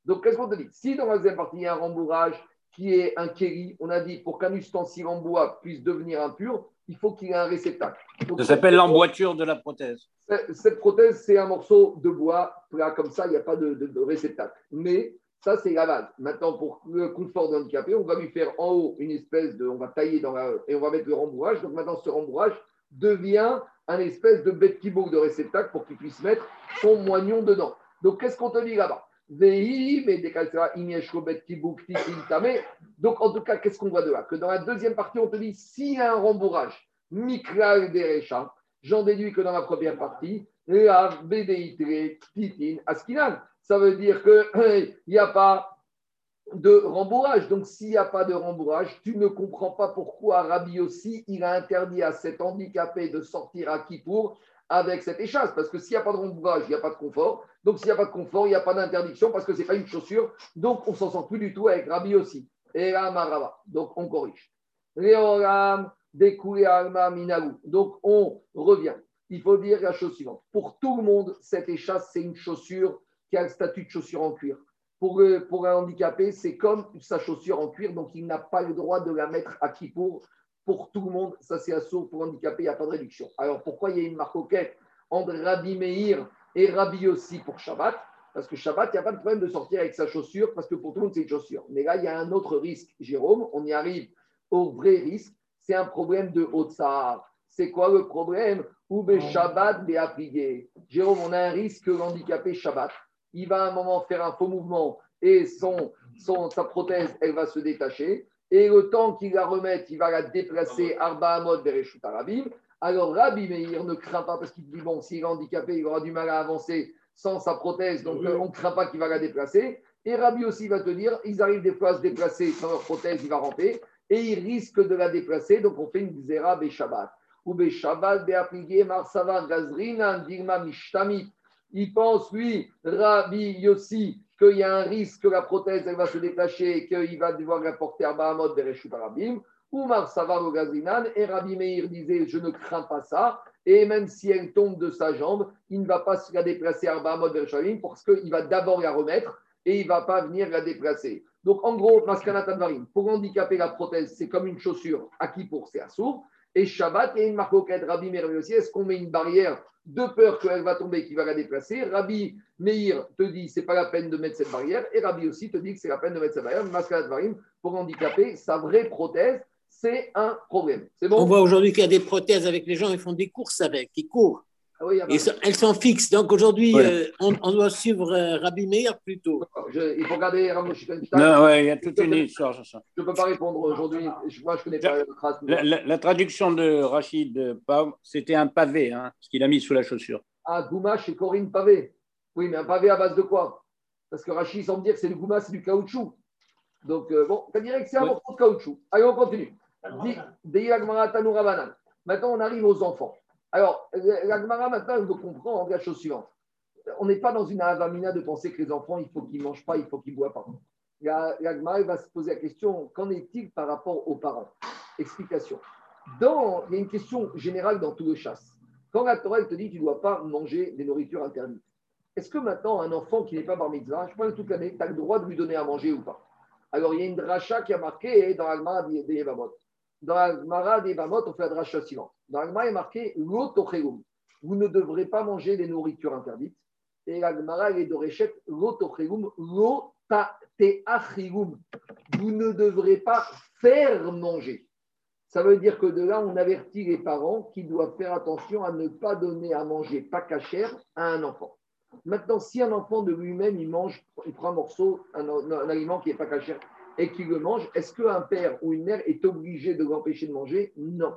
Donc, qu'est-ce qu'on te dit? Si dans la deuxième partie, il y a un rembourrage qui est un kéri, on a dit pour qu'un ustensile en bois puisse devenir impur, il faut qu'il ait un réceptacle. Donc, Ça s'appelle l'emboîture de la prothèse. cette- Cette prothèse, c'est un morceau de bois plat comme ça, il n'y a pas de, de- de réceptacle. Mais ça, c'est la base. Maintenant, pour le confort de handicapé, on va lui faire en haut une espèce de. On va tailler dans la, et on va mettre le rembourrage. Donc maintenant, ce rembourrage devient un espèce de bête kibouk de réceptacle pour qu'il puisse mettre son moignon dedans. Donc, qu'est-ce qu'on te dit là-bas? Donc, en tout cas, qu'est-ce qu'on voit de là? Que dans la deuxième partie, on te dit s'il y a un rembourrage, mikral derecha, j'en déduis que dans la première partie, la bédéitre titin askinan. Ça veut dire qu'il n'y a pas de rembourrage. Donc, s'il n'y a pas de rembourrage, tu ne comprends pas pourquoi Rabbi aussi, il a interdit à cet handicapé de sortir à Kippour avec cette échasse. Parce que s'il n'y a pas de rembourrage, il n'y a pas de confort. Donc, s'il n'y a pas de confort, il n'y a pas d'interdiction parce que ce n'est pas une chaussure. Donc, on s'en sort plus du tout avec Rabbi aussi. Et Marava. Donc, on corrige. Donc, on revient. Il faut dire la chose suivante. Pour tout le monde, cette échasse, c'est une chaussure qui a le statut de chaussure en cuir. Pour, le- pour un handicapé, c'est comme sa chaussure en cuir, donc il n'a pas le droit de la mettre à qui pour. Pour tout le monde, ça c'est assaut. Pour handicapé, il n'y a pas de réduction. Alors pourquoi il y a une marcoquette entre Rabbi Meir et Rabbi aussi pour Shabbat? Parce que Shabbat, il n'y a pas de problème de sortir avec sa chaussure, parce que pour tout le monde, c'est une chaussure. Mais là, il y a un autre risque, Jérôme, on y arrive au vrai risque, c'est un problème de Haute-Sahara. C'est quoi le problème? Ou be Shabbat be. Jérôme, on a un risque que l'handicapé Shabbat, il va à un moment faire un faux mouvement et son, son, sa prothèse, elle va se détacher. Et le temps qu'il la remette, il va la déplacer Arba Amod Bereshut Arabim. Alors Rabbi Meir ne craint pas parce qu'il dit bon, s'il est handicapé, il aura du mal à avancer sans sa prothèse, donc on ne craint pas qu'il va la déplacer. Et Rabbi aussi va te dire, ils arrivent des fois à se déplacer sans leur prothèse, il va ramper, et ils risquent de la déplacer, donc on fait une Zera Beshabbat. Ou Beshabbat Beapligé Marsava Gazrinan Dirma Mishtamit. Il pense, lui, Rabbi Yossi, qu'il y a un risque que la prothèse elle va se détacher et qu'il va devoir la porter à Bahamot Bereshut Arabim. Ou Marsava Gazinan. Et Rabbi Meir disait, je ne crains pas ça. Et même si elle tombe de sa jambe, il ne va pas la déplacer à Arbaamot vers Shalim parce qu'il va d'abord la remettre et il ne va pas venir la déplacer. Donc en gros, Maskanat Advarim, pour handicaper la prothèse, c'est comme une chaussure à qui pour c'est à. Et Shabbat, a une marcoquette, Rabbi Meir aussi, est-ce qu'on met une barrière de peur qu'elle va tomber, qui va la déplacer Rabbi Meir te dit c'est pas la peine de mettre cette barrière, et Rabbi aussi te dit que c'est la peine de mettre cette barrière. Maskanat Advarim, pour handicaper sa vraie prothèse, c'est un problème. C'est On bon voit aujourd'hui qu'il y a des prothèses avec les gens, ils font des courses avec, ils courent. Ah oui, il y a Et ça- elles sont fixes. Donc aujourd'hui, euh, on, on doit suivre euh, Rabbi Meir plutôt. Je- il faut regarder Shitenstein. Non, ouais, il y a toute une histoire ça. Je ne peux pas répondre aujourd'hui. Je- Moi, je ne connais pas la trace. La, la- la traduction de Rachid Pau, c'était un pavé, hein, ce qu'il a mis sous la chaussure. Ah, Goumache et Corinne pavé. Oui, mais un pavé à base de quoi? Parce que Rachid semble dire que c'est du Goumache, c'est du caoutchouc. Donc, euh, bon, ça dirait que c'est un morceau de caoutchouc. Allez, on continue. Maintenant, on arrive aux enfants. Alors, l'Agmara, maintenant, elle veut comprendre la chose suivante. On n'est pas dans une avamina de penser que les enfants, il faut qu'ils ne mangent pas, il faut qu'ils boivent pas. La- L'Agmara elle va se poser la question qu'en est-il par rapport aux parents? Explication. Dans, il y a une question générale dans tout le chasse. Quand la Torah elle te dit tu ne dois pas manger des nourritures interdites, est-ce que maintenant un enfant qui n'est pas bar mitzvah, je parle toute l'année, tu as le droit de lui donner à manger ou pas? Alors il y a une dracha qui a marqué dans l'Agmara des Yevamot. Dans l'Agmara des Yevamot, on fait la dracha suivante. Dans l'Agmara, il est marqué l'otocheum. Vous ne devrez pas manger des nourritures interdites. Et l'Agmara, elle est de Réchet, l'otocheum, l'otateachigum. Vous ne devrez pas faire manger. Ça veut dire que de là, on avertit les parents qui doivent faire attention à ne pas donner à manger pas cachère à un enfant. Maintenant, si un enfant de lui-même, il mange, il prend un morceau, un, un aliment qui n'est pas cachère et qu'il le mange, est-ce qu'un père ou une mère est obligé de l'empêcher de manger? Non.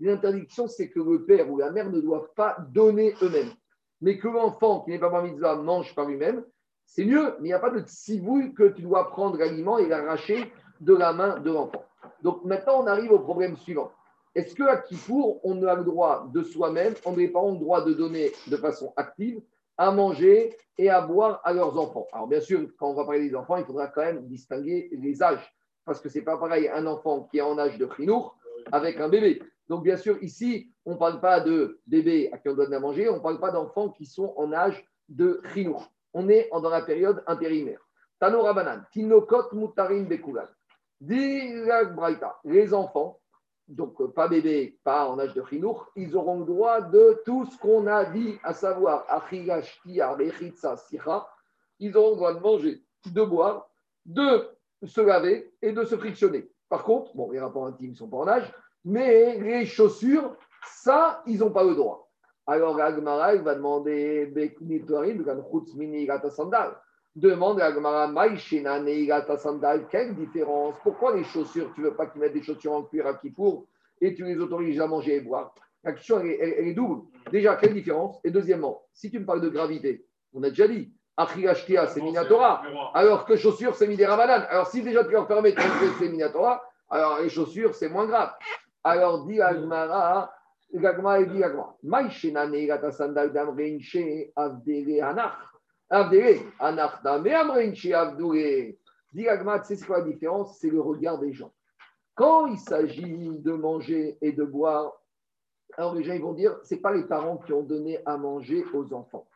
L'interdiction, c'est que le père ou la mère ne doivent pas donner eux-mêmes. Mais que l'enfant qui n'est pas bar mitzvah mange par lui-même, c'est mieux, mais il n'y a pas de tsivouille que tu dois prendre l'aliment et l'arracher de la main de l'enfant. Donc maintenant, on arrive au problème suivant. Est-ce qu'à Kippour, on a le droit de soi-même, on parents ont le droit de donner de façon active à manger et à boire à leurs enfants Alors bien sûr, quand on va parler des enfants, il faudra quand même distinguer les âges, parce que c'est pas pareil un enfant qui est en âge de chinour avec un bébé. Donc bien sûr, ici, on ne parle pas de bébés à qui on donne à manger, on ne parle pas d'enfants qui sont en âge de chinour. On est dans la période intérimaire. Tano Rabanan, Tinokot Mutarim Bekulan. Dit les enfants, donc euh, pas bébés, pas en âge de chinour, ils auront le droit de tout ce qu'on a dit, à savoir. Ils auront le droit de manger, de boire, de se laver et de se frictionner. Par contre, bon, les rapports intimes ne sont pas en âge, mais les chaussures, ça, ils n'ont pas le droit. Alors, Agmara, va demander Gata. Demande à Sandal, quelle différence? Pourquoi les chaussures, tu ne veux pas qu'ils mettent des chaussures en cuir à Kippour et tu les autorises à manger et boire? La question, elle, est- elle- elle est double. Déjà, quelle différence? Et deuxièmement, si tu me parles de gravité, on a déjà dit, Achriashkia, c'est Minatora, alors que chaussures, c'est Midera. Alors, si déjà tu leur permets de rentrer, c'est Minatora, alors les chaussures, c'est moins grave. Alors, dit Agmara, Agmara, il dit Agmara, Maïshena Neigata Sandal Damreinche Avdele Hanach. C'est quoi la différence? C'est le regard des gens. Quand il s'agit de manger et de boire, alors les gens ils vont dire, ce n'est pas les parents qui ont donné à manger aux enfants.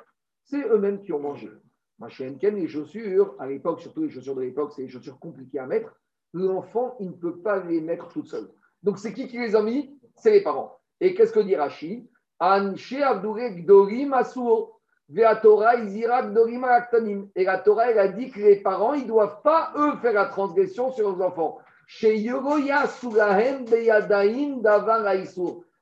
C'est eux-mêmes qui ont mangé. Ma les chaussures, à l'époque, surtout les chaussures de l'époque, c'est des chaussures compliquées à mettre. L'enfant, il ne peut pas les mettre tout seul. Donc c'est qui qui les a mis? C'est les parents. Et qu'est-ce que dit Rashi? Anshe Abdoure Gdorim Asuo. Et la Torah, elle a dit que les parents, ils ne doivent pas, eux, faire la transgression sur leurs enfants. Chez.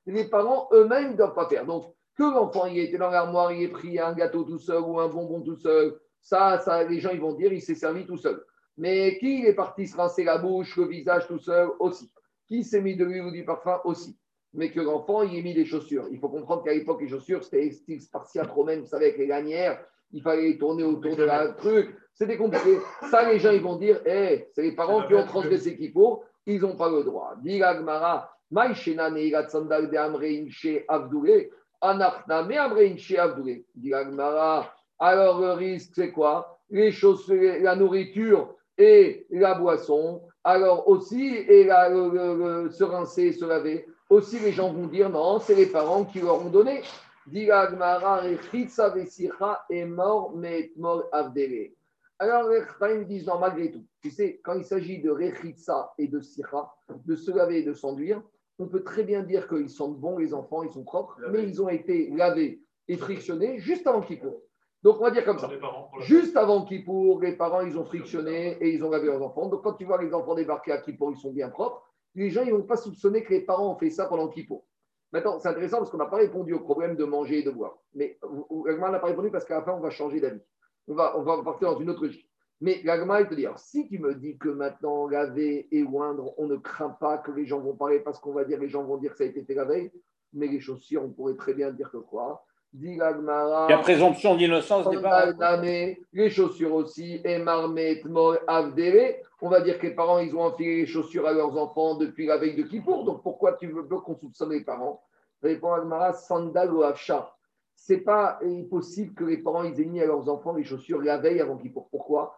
Les parents eux-mêmes ne doivent pas faire. Donc, que l'enfant il était dans l'armoire, il ait pris un gâteau tout seul ou un bonbon tout seul, ça, ça les gens ils vont dire il s'est servi tout seul. Mais qui est parti se rincer la bouche, le visage tout seul aussi. Qui s'est mis de l'huile ou du parfum aussi. Mais que l'enfant il ait mis des chaussures. Il faut comprendre qu'à l'époque les chaussures c'était style spartiate romaine, vous savez avec les lanières, il fallait les tourner autour de la truc. C'était compliqué. Ça les gens ils vont dire eh, c'est les parents qui ont transgressé qu'il faut, ils n'ont pas le droit. Dit Agmara, Maïshena Neirat Sandal de Amrein chez Abdoulé. Anachna, mais Amrein chez Abdoulé. Alors le risque, c'est quoi? Les chaussures, la nourriture et la boisson. Alors aussi, et la- le- le- le- se rincer, se laver. Aussi les gens vont dire non, c'est les parents qui leur ont donné. Est mort, mais mort avdele. Alors les Chachamim disent non, malgré tout, tu sais, quand il s'agit de Rechitsa et de Sicha, de se laver et de s'enduire, on peut très bien dire qu'ils sentent bons, les enfants, ils sont propres, mais ils ont été lavés et frictionnés juste avant Kippour. Donc on va dire comme ça. Juste avant Kippour, les parents, ils ont frictionné et ils ont lavé leurs enfants. Donc, quand tu vois les enfants débarquer à Kippour, ils sont bien propres. Les gens, ils vont pas soupçonner que les parents ont fait ça pendant Kippour. Maintenant, c'est intéressant parce qu'on n'a pas répondu au problème de manger et de boire. Mais Gagma n'a pas répondu parce qu'à la fin, on va changer d'avis. On va, on va partir dans une autre logique. Mais Gagma, il te dit, si tu me dis que maintenant, laver et oindre, on ne craint pas que les gens vont parler parce qu'on va dire, les gens vont dire que ça a été fait la veille, mais les chaussures, on pourrait très bien dire que quoi? Dit Gagmara. Il y a présomption d'innocence des parents. Sandal les chaussures aussi, et marmet. On va dire que les parents, ils ont enfilé les chaussures à leurs enfants depuis la veille de Kippour. Donc pourquoi tu veux pas qu'on soupçonne les parents? Répond Agmara, sandal ou afsha. C'est pas impossible que les parents ils aient mis à leurs enfants les chaussures la veille avant Kippour. Pourquoi?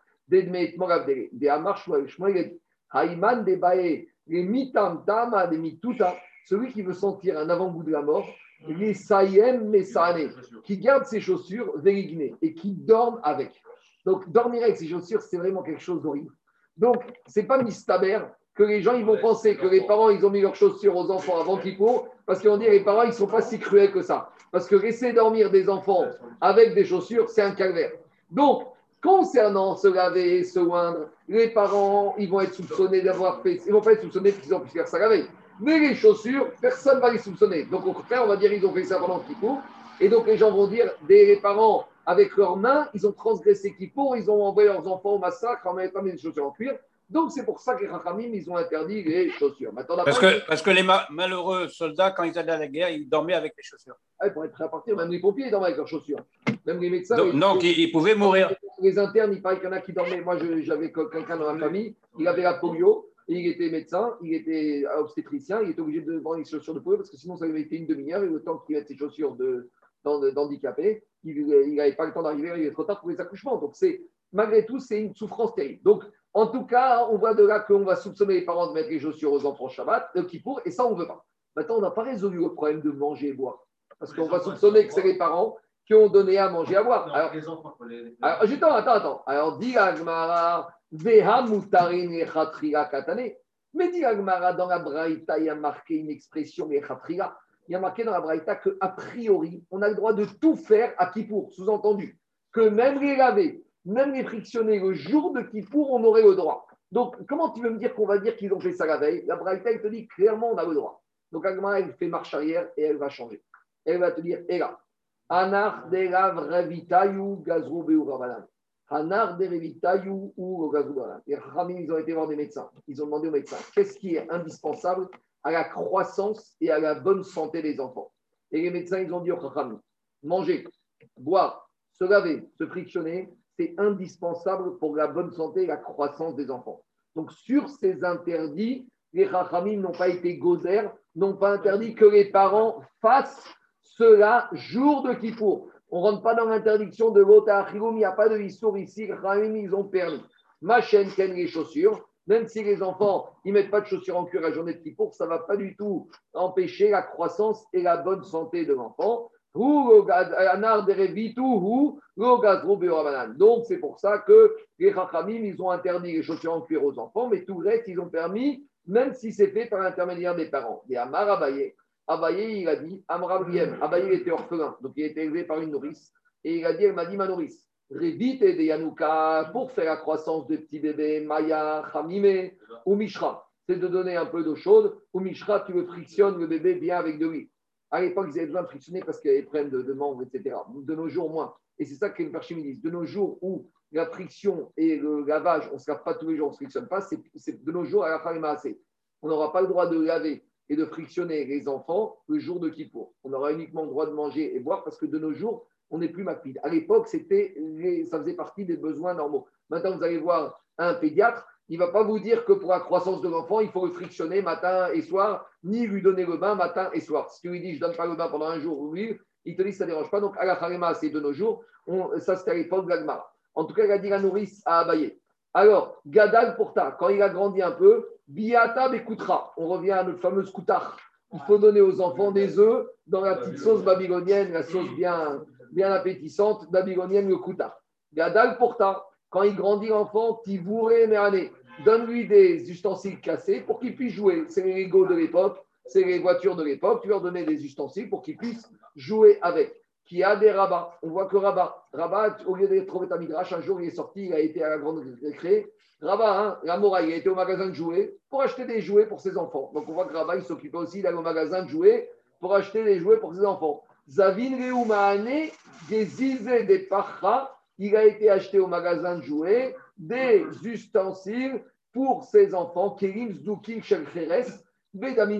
Haïman, des bae, les mitam tama, des mituta. Celui qui veut sentir un avant-goût de la mort, les sayem, mesane qui garde ses chaussures vérignées et qui dorment avec. Donc, dormir avec ses chaussures, c'est vraiment quelque chose d'horrible. Donc, c'est pas mistaber que les gens ils vont penser que les parents ils ont mis leurs chaussures aux enfants avant qu'ils pour, parce qu'ils vont dire les parents ils sont pas si cruels que ça. Parce que laisser dormir des enfants avec des chaussures, c'est un calvaire. Donc, concernant se laver se oindre, les parents ils vont être soupçonnés d'avoir fait, ils vont pas être soupçonnés qu'ils ont pu faire ça la veille. Mais les chaussures, personne ne va les soupçonner. Donc, au contraire, on va dire qu'ils ont fait ça pendant Kippour. Et donc, les gens vont dire, des parents, avec leurs mains, ils ont transgressé Kippour, ils ont envoyé leurs enfants au massacre en mettant des chaussures en cuir. Donc, c'est pour ça que les Rachamim, ils ont interdit les chaussures. Maintenant, Parce que, parce que les ma- malheureux soldats, quand ils allaient à la guerre, ils dormaient avec les chaussures. Ah, pour être prêt à partir, même les pompiers, ils dorment avec leurs chaussures. Même les médecins. Donc, les- donc, ils, ils pouvaient mourir. Les internes, il paraît qu'il y en a qui dormaient. Moi, j'avais quelqu'un dans ma famille, il avait la polio, il était médecin, il était obstétricien, il était obligé de prendre les chaussures de polio parce que sinon, ça avait été une demi-heure, et le temps qu'il mette ses chaussures de- d'hand- d'handicapé, il n'avait pas le temps d'arriver, il est trop tard pour les accouchements. Donc, c'est malgré tout, c'est une souffrance terrible. Donc, en tout cas, on voit de là qu'on va soupçonner les parents de mettre les chaussures aux enfants Shabbat, de Kippour, et ça, on ne veut pas. Maintenant, on n'a pas résolu le problème de manger et boire. Parce qu'on va soupçonner que c'est les parents qui ont donné à manger et à boire. Alors, les enfants, faut les- alors, attends, attends, attends. Alors, dit Agmara, Mais dit Agmara, dans la Braïta, il y a marqué une expression echatria. Il y a marqué dans la Braïta qu'a priori, on a le droit de tout faire à Kippour. Sous-entendu, que même les laver, même les frictionner le jour de Kippour, on aurait le droit. Donc, comment tu veux me dire qu'on va dire qu'ils ont fait ça la veille? La Braïta, elle te dit clairement, on a le droit. Donc, Agmara, elle fait marche arrière et elle va changer. Elle va te dire, et là, Anar revitayu gazru beuravalan. Hanar ou. Les Ramim, ils ont été voir des médecins. Ils ont demandé aux médecins qu'est-ce qui est indispensable à la croissance et à la bonne santé des enfants? Et les médecins, ils ont dit aux Ramim manger, boire, se laver, se frictionner, c'est indispensable pour la bonne santé et la croissance des enfants. Donc, sur ces interdits, les Rachamim n'ont pas été gozer, n'ont pas interdit que les parents fassent cela jour de Kippour. On ne rentre pas dans l'interdiction de l'ota il n'y a pas de histoire ici, Rachamim, ils ont permis. Ma chaîne, ken les chaussures, même si les enfants ils mettent pas de chaussures en cuir la journée de Kippour, ça ne va pas du tout empêcher la croissance et la bonne santé de l'enfant. Donc, c'est pour ça que les Rachamim, ils ont interdit les chaussures en cuir aux enfants, mais tout le reste, ils ont permis, même si c'est fait par l'intermédiaire des parents. Et Amar Abaye, Abaye, il a dit, Amram Riem, Abaye, il était orphelin, donc il était élevé par une nourrice, et il a dit, elle m'a dit, ma nourrice, Revite de Yanouka, pour faire la croissance de petits bébés, Maya, Hamime ou Mishra, c'est de donner un peu d'eau chaude, ou Mishra, tu le frictionnes le bébé bien avec de l'huile. À l'époque, ils avaient besoin de frictionner parce qu'il y avait des problèmes de, de membres, etc. De nos jours, moins. Et c'est ça que les disent. De nos jours où la friction et le lavage, on ne se lave pas tous les jours, on ne se frictionne pas, c'est de nos jours à la fin assez. On n'aura pas le droit de laver et de frictionner les enfants le jour de Kippour. On aura uniquement le droit de manger et boire parce que de nos jours, on n'est plus macpide. À l'époque, c'était ça faisait partie des besoins normaux. Maintenant, vous allez voir un pédiatre, il ne va pas vous dire que pour la croissance de l'enfant, il faut le frictionner matin et soir, ni lui donner le bain matin et soir. Si tu lui dis, je ne donne pas le bain pendant un jour ou l'huile, il te dit, ça ne dérange pas. Donc, à la Harema, c'est de nos jours. On- ça, c'était à l'époque de l'Agmara. En tout cas, il a dit la nourrice à Abaye. Alors, Gadal Porta, quand il a grandi un peu, Biata Bekutra, on revient à notre fameuse Koutach. il faut donner aux enfants des œufs dans la petite sauce babylonienne, la sauce bien, bien appétissante, babylonienne, le kouta. Gadal porta, quand il grandit l'enfant, tivouré merane, donne-lui des ustensiles cassés pour qu'il puisse jouer. C'est les Lego de l'époque, c'est les voitures de l'époque, tu leur donnais des ustensiles pour qu'ils puissent jouer avec. Qui a des rabats. On voit que Rabat, au lieu trouver ta midrash, un jour il est sorti, il a été à la grande récré. Rabat, hein, la il a été au magasin de jouets pour acheter des jouets pour ses enfants. Donc on voit que Rabat, il s'occupait aussi d'aller au magasin de jouets pour acheter des jouets pour ses enfants. Zavin Reumaane, des des parra, il a été acheté au magasin de jouets des ustensiles pour ses enfants,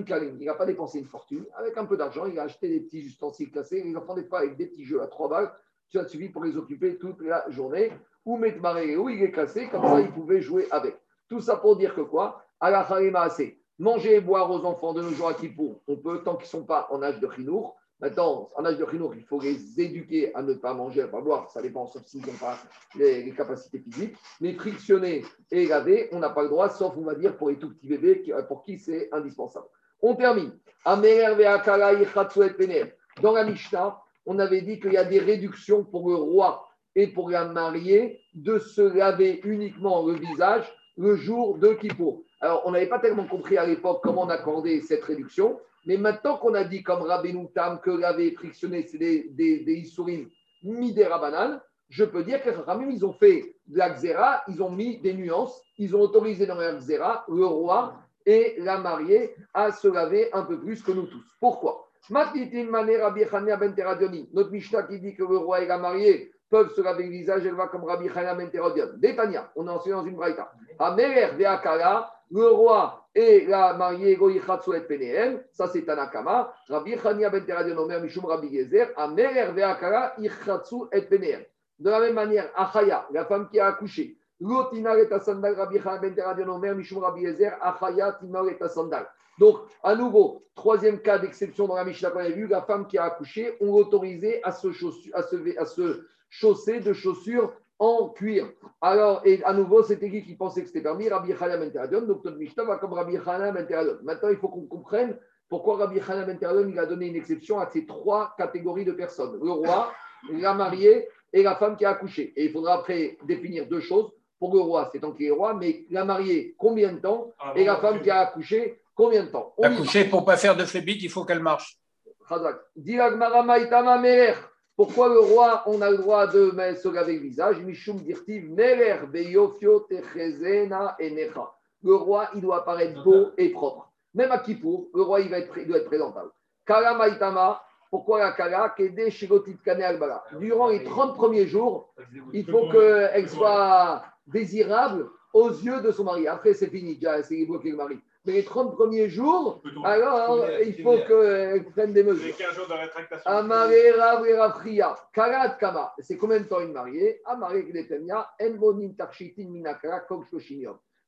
Karim. Il n'a pas dépensé une fortune. Avec un peu d'argent, il a acheté des petits ustensiles cassés. Les enfants, des fois, avec des petits jeux à trois balles, ça suffit pour les occuper toute la journée. Ou Metmaré, où il est cassé, comme ça, il pouvait jouer avec. Tout ça pour dire que quoi? À la assez. Manger et boire aux enfants de nos jours à Kippour, on peut tant qu'ils ne sont pas en âge de Khinour. Maintenant, en âge de Khinour, il faut les éduquer à ne pas manger, à ne pas boire. Ça dépend, sauf s'ils n'ont pas les, capacités physiques. Mais frictionner et laver, on n'a pas le droit, sauf, on va dire, pour les tout petits bébés, pour qui c'est indispensable. On termine. Dans la Mishnah, on avait dit qu'il y a des réductions pour le roi et pour la mariée de se laver uniquement le visage le jour de Kippour. Alors, on n'avait pas tellement compris à l'époque comment on accordait cette réduction, mais maintenant qu'on a dit, comme Rabbeinu Tam, que laver et frictionner, c'est des, des, des Issourim midera banane, je peux dire que ils ont fait de la xéra, ils ont mis des nuances, ils ont autorisé dans la xéra le roi et la mariée à se laver un peu plus que nous tous. Pourquoi? Ben notre Mishnah qui dit que le roi et la mariée peuvent se laver le visage, elle va comme Rabbi Chania ben Teradion. Détania, on est enseigné dans une braïta. Amerer Veakala, le roi et la mariée Goïchatsu et Penehem, ça c'est Tanakama. Rabbi Chania ben Teradion, Mishum Rabbi Gezer, Amerer Veakala, Ichatsu et Penehem. De la même manière, Achaya, la femme qui a accouché, L'otina et sandal, Rabbi Chana ben Teradion, Omer Mishum Rabbi Gezer, Achaya, Timar et sandal. Donc, à nouveau, troisième cas d'exception dans la Mishnah qu'on a vu, la femme qui a accouché, on l'autorisait à se, à, à se chausser de chaussures en cuir. Alors, et à nouveau, c'était qui qui pensait que c'était permis? Rabbi Chana ben Teradion. Donc, notre Mishnah va comme Rabbi Chana ben Teradion. Maintenant, il faut qu'on comprenne pourquoi Rabbi Chana ben Teradion il a donné une exception à ces trois catégories de personnes le roi, la mariée et la femme qui a accouché. Et il faudra après définir deux choses. Pour le roi, c'est tant qu'il est roi, mais la mariée, combien de temps? Et la femme qui a accouché, combien de temps? Accoucher, pour ne pas faire de flébite, il faut qu'elle marche. Chazak. Pourquoi le roi, on a le droit de mettre- se laver le visage? Mishum dirtiv Meler beyofio techezena enecha. Le roi, il doit apparaître beau et propre. Même à Kippour, le roi, il, va être, il doit être présentable. Kala Maïtama. Pourquoi la Kala? Kede Shigotit Kane Albala. Durant les 30 premiers jours, il faut qu'elle soit désirable aux yeux de son mari. Après, c'est fini, déjà, c'est évoqué le mari. Mais les 30 premiers jours, alors il faut qu'elle prenne des mesures. C'est 15 jours de rétractation. Amarera Verafria, Karat Kama. C'est combien de temps une mariée Enbonin Tarshitin Minakara.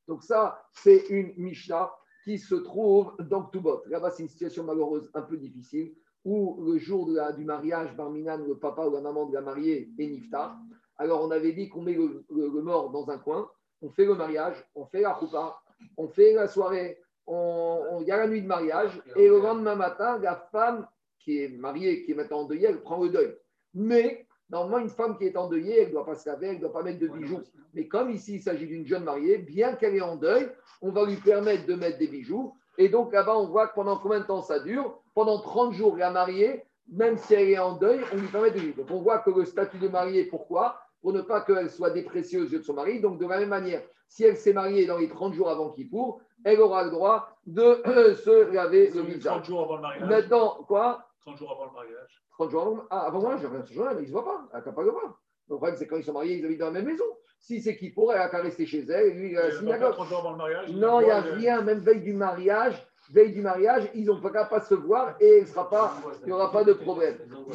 Donc, ça, c'est une Mishnah qui se trouve dans Ktubot. Là-bas, c'est une situation malheureuse un peu difficile où le jour de la- du mariage, Barminan, le papa ou la maman de la mariée est Niftar. Alors, on avait dit qu'on met le, le- le mort dans un coin, on fait le mariage, on fait la choupa, on fait la soirée, il y a la nuit de mariage, et le lendemain matin, la femme qui est mariée, qui est maintenant endeuillée, elle prend le deuil. Mais, normalement, une femme qui est endeuillée, elle ne doit pas se laver, elle ne doit pas mettre de bijoux. Mais comme ici, il s'agit d'une jeune mariée, bien qu'elle est en deuil, on va lui permettre de mettre des bijoux. Et donc là-bas, on voit que pendant combien de temps ça dure? Pendant 30 jours, la mariée, même si elle est en deuil, on lui permet de vivre. Donc on voit que le statut de mariée, pourquoi? Pour ne pas qu'elle soit dépréciée aux yeux de son mari. Donc de la même manière, si elle s'est mariée dans les 30 jours avant Kippour, elle aura le droit de se laver le 30 visage. jours avant le mariage. Maintenant, quoi? 30 jours avant le mariage. 30 jours avant, ah, avant moi, j'ai rien ce jour-là, mais ils ne se voient pas. Elle ne pas. Le problème, c'est quand ils sont mariés, ils habitent dans la même maison. Si c'est qui pour, elle a qu'à rester chez elle, lui, il à la Euh, synagogue. 30 jours avant le mariage. Non, il n'y a rien, même veille du mariage, veille du mariage, ils n'ont pas pas se voir et il n'y aura pas de problème. On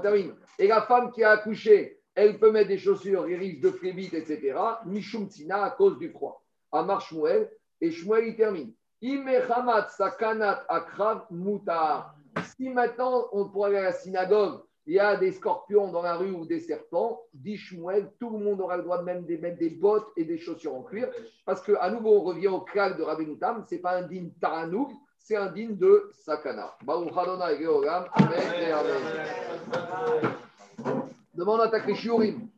termine. Et la femme qui a accouché, elle peut mettre des chaussures, les risques de flébite, etc. Mishum à cause du froid. Amar Shmuel, et Shmuel il termine. Imechamat sakanat akrav mutar. Si maintenant on pourrait aller à la synagogue il y a des scorpions dans la rue ou des serpents, dit Shmuel, tout le monde aura le droit de même de mettre des bottes et des chaussures en cuir, parce qu'à nouveau, on revient au crack de Rabbeinu Tam, ce n'est pas un digne Taranouk, c'est un digne de Sakana. Demande à ta.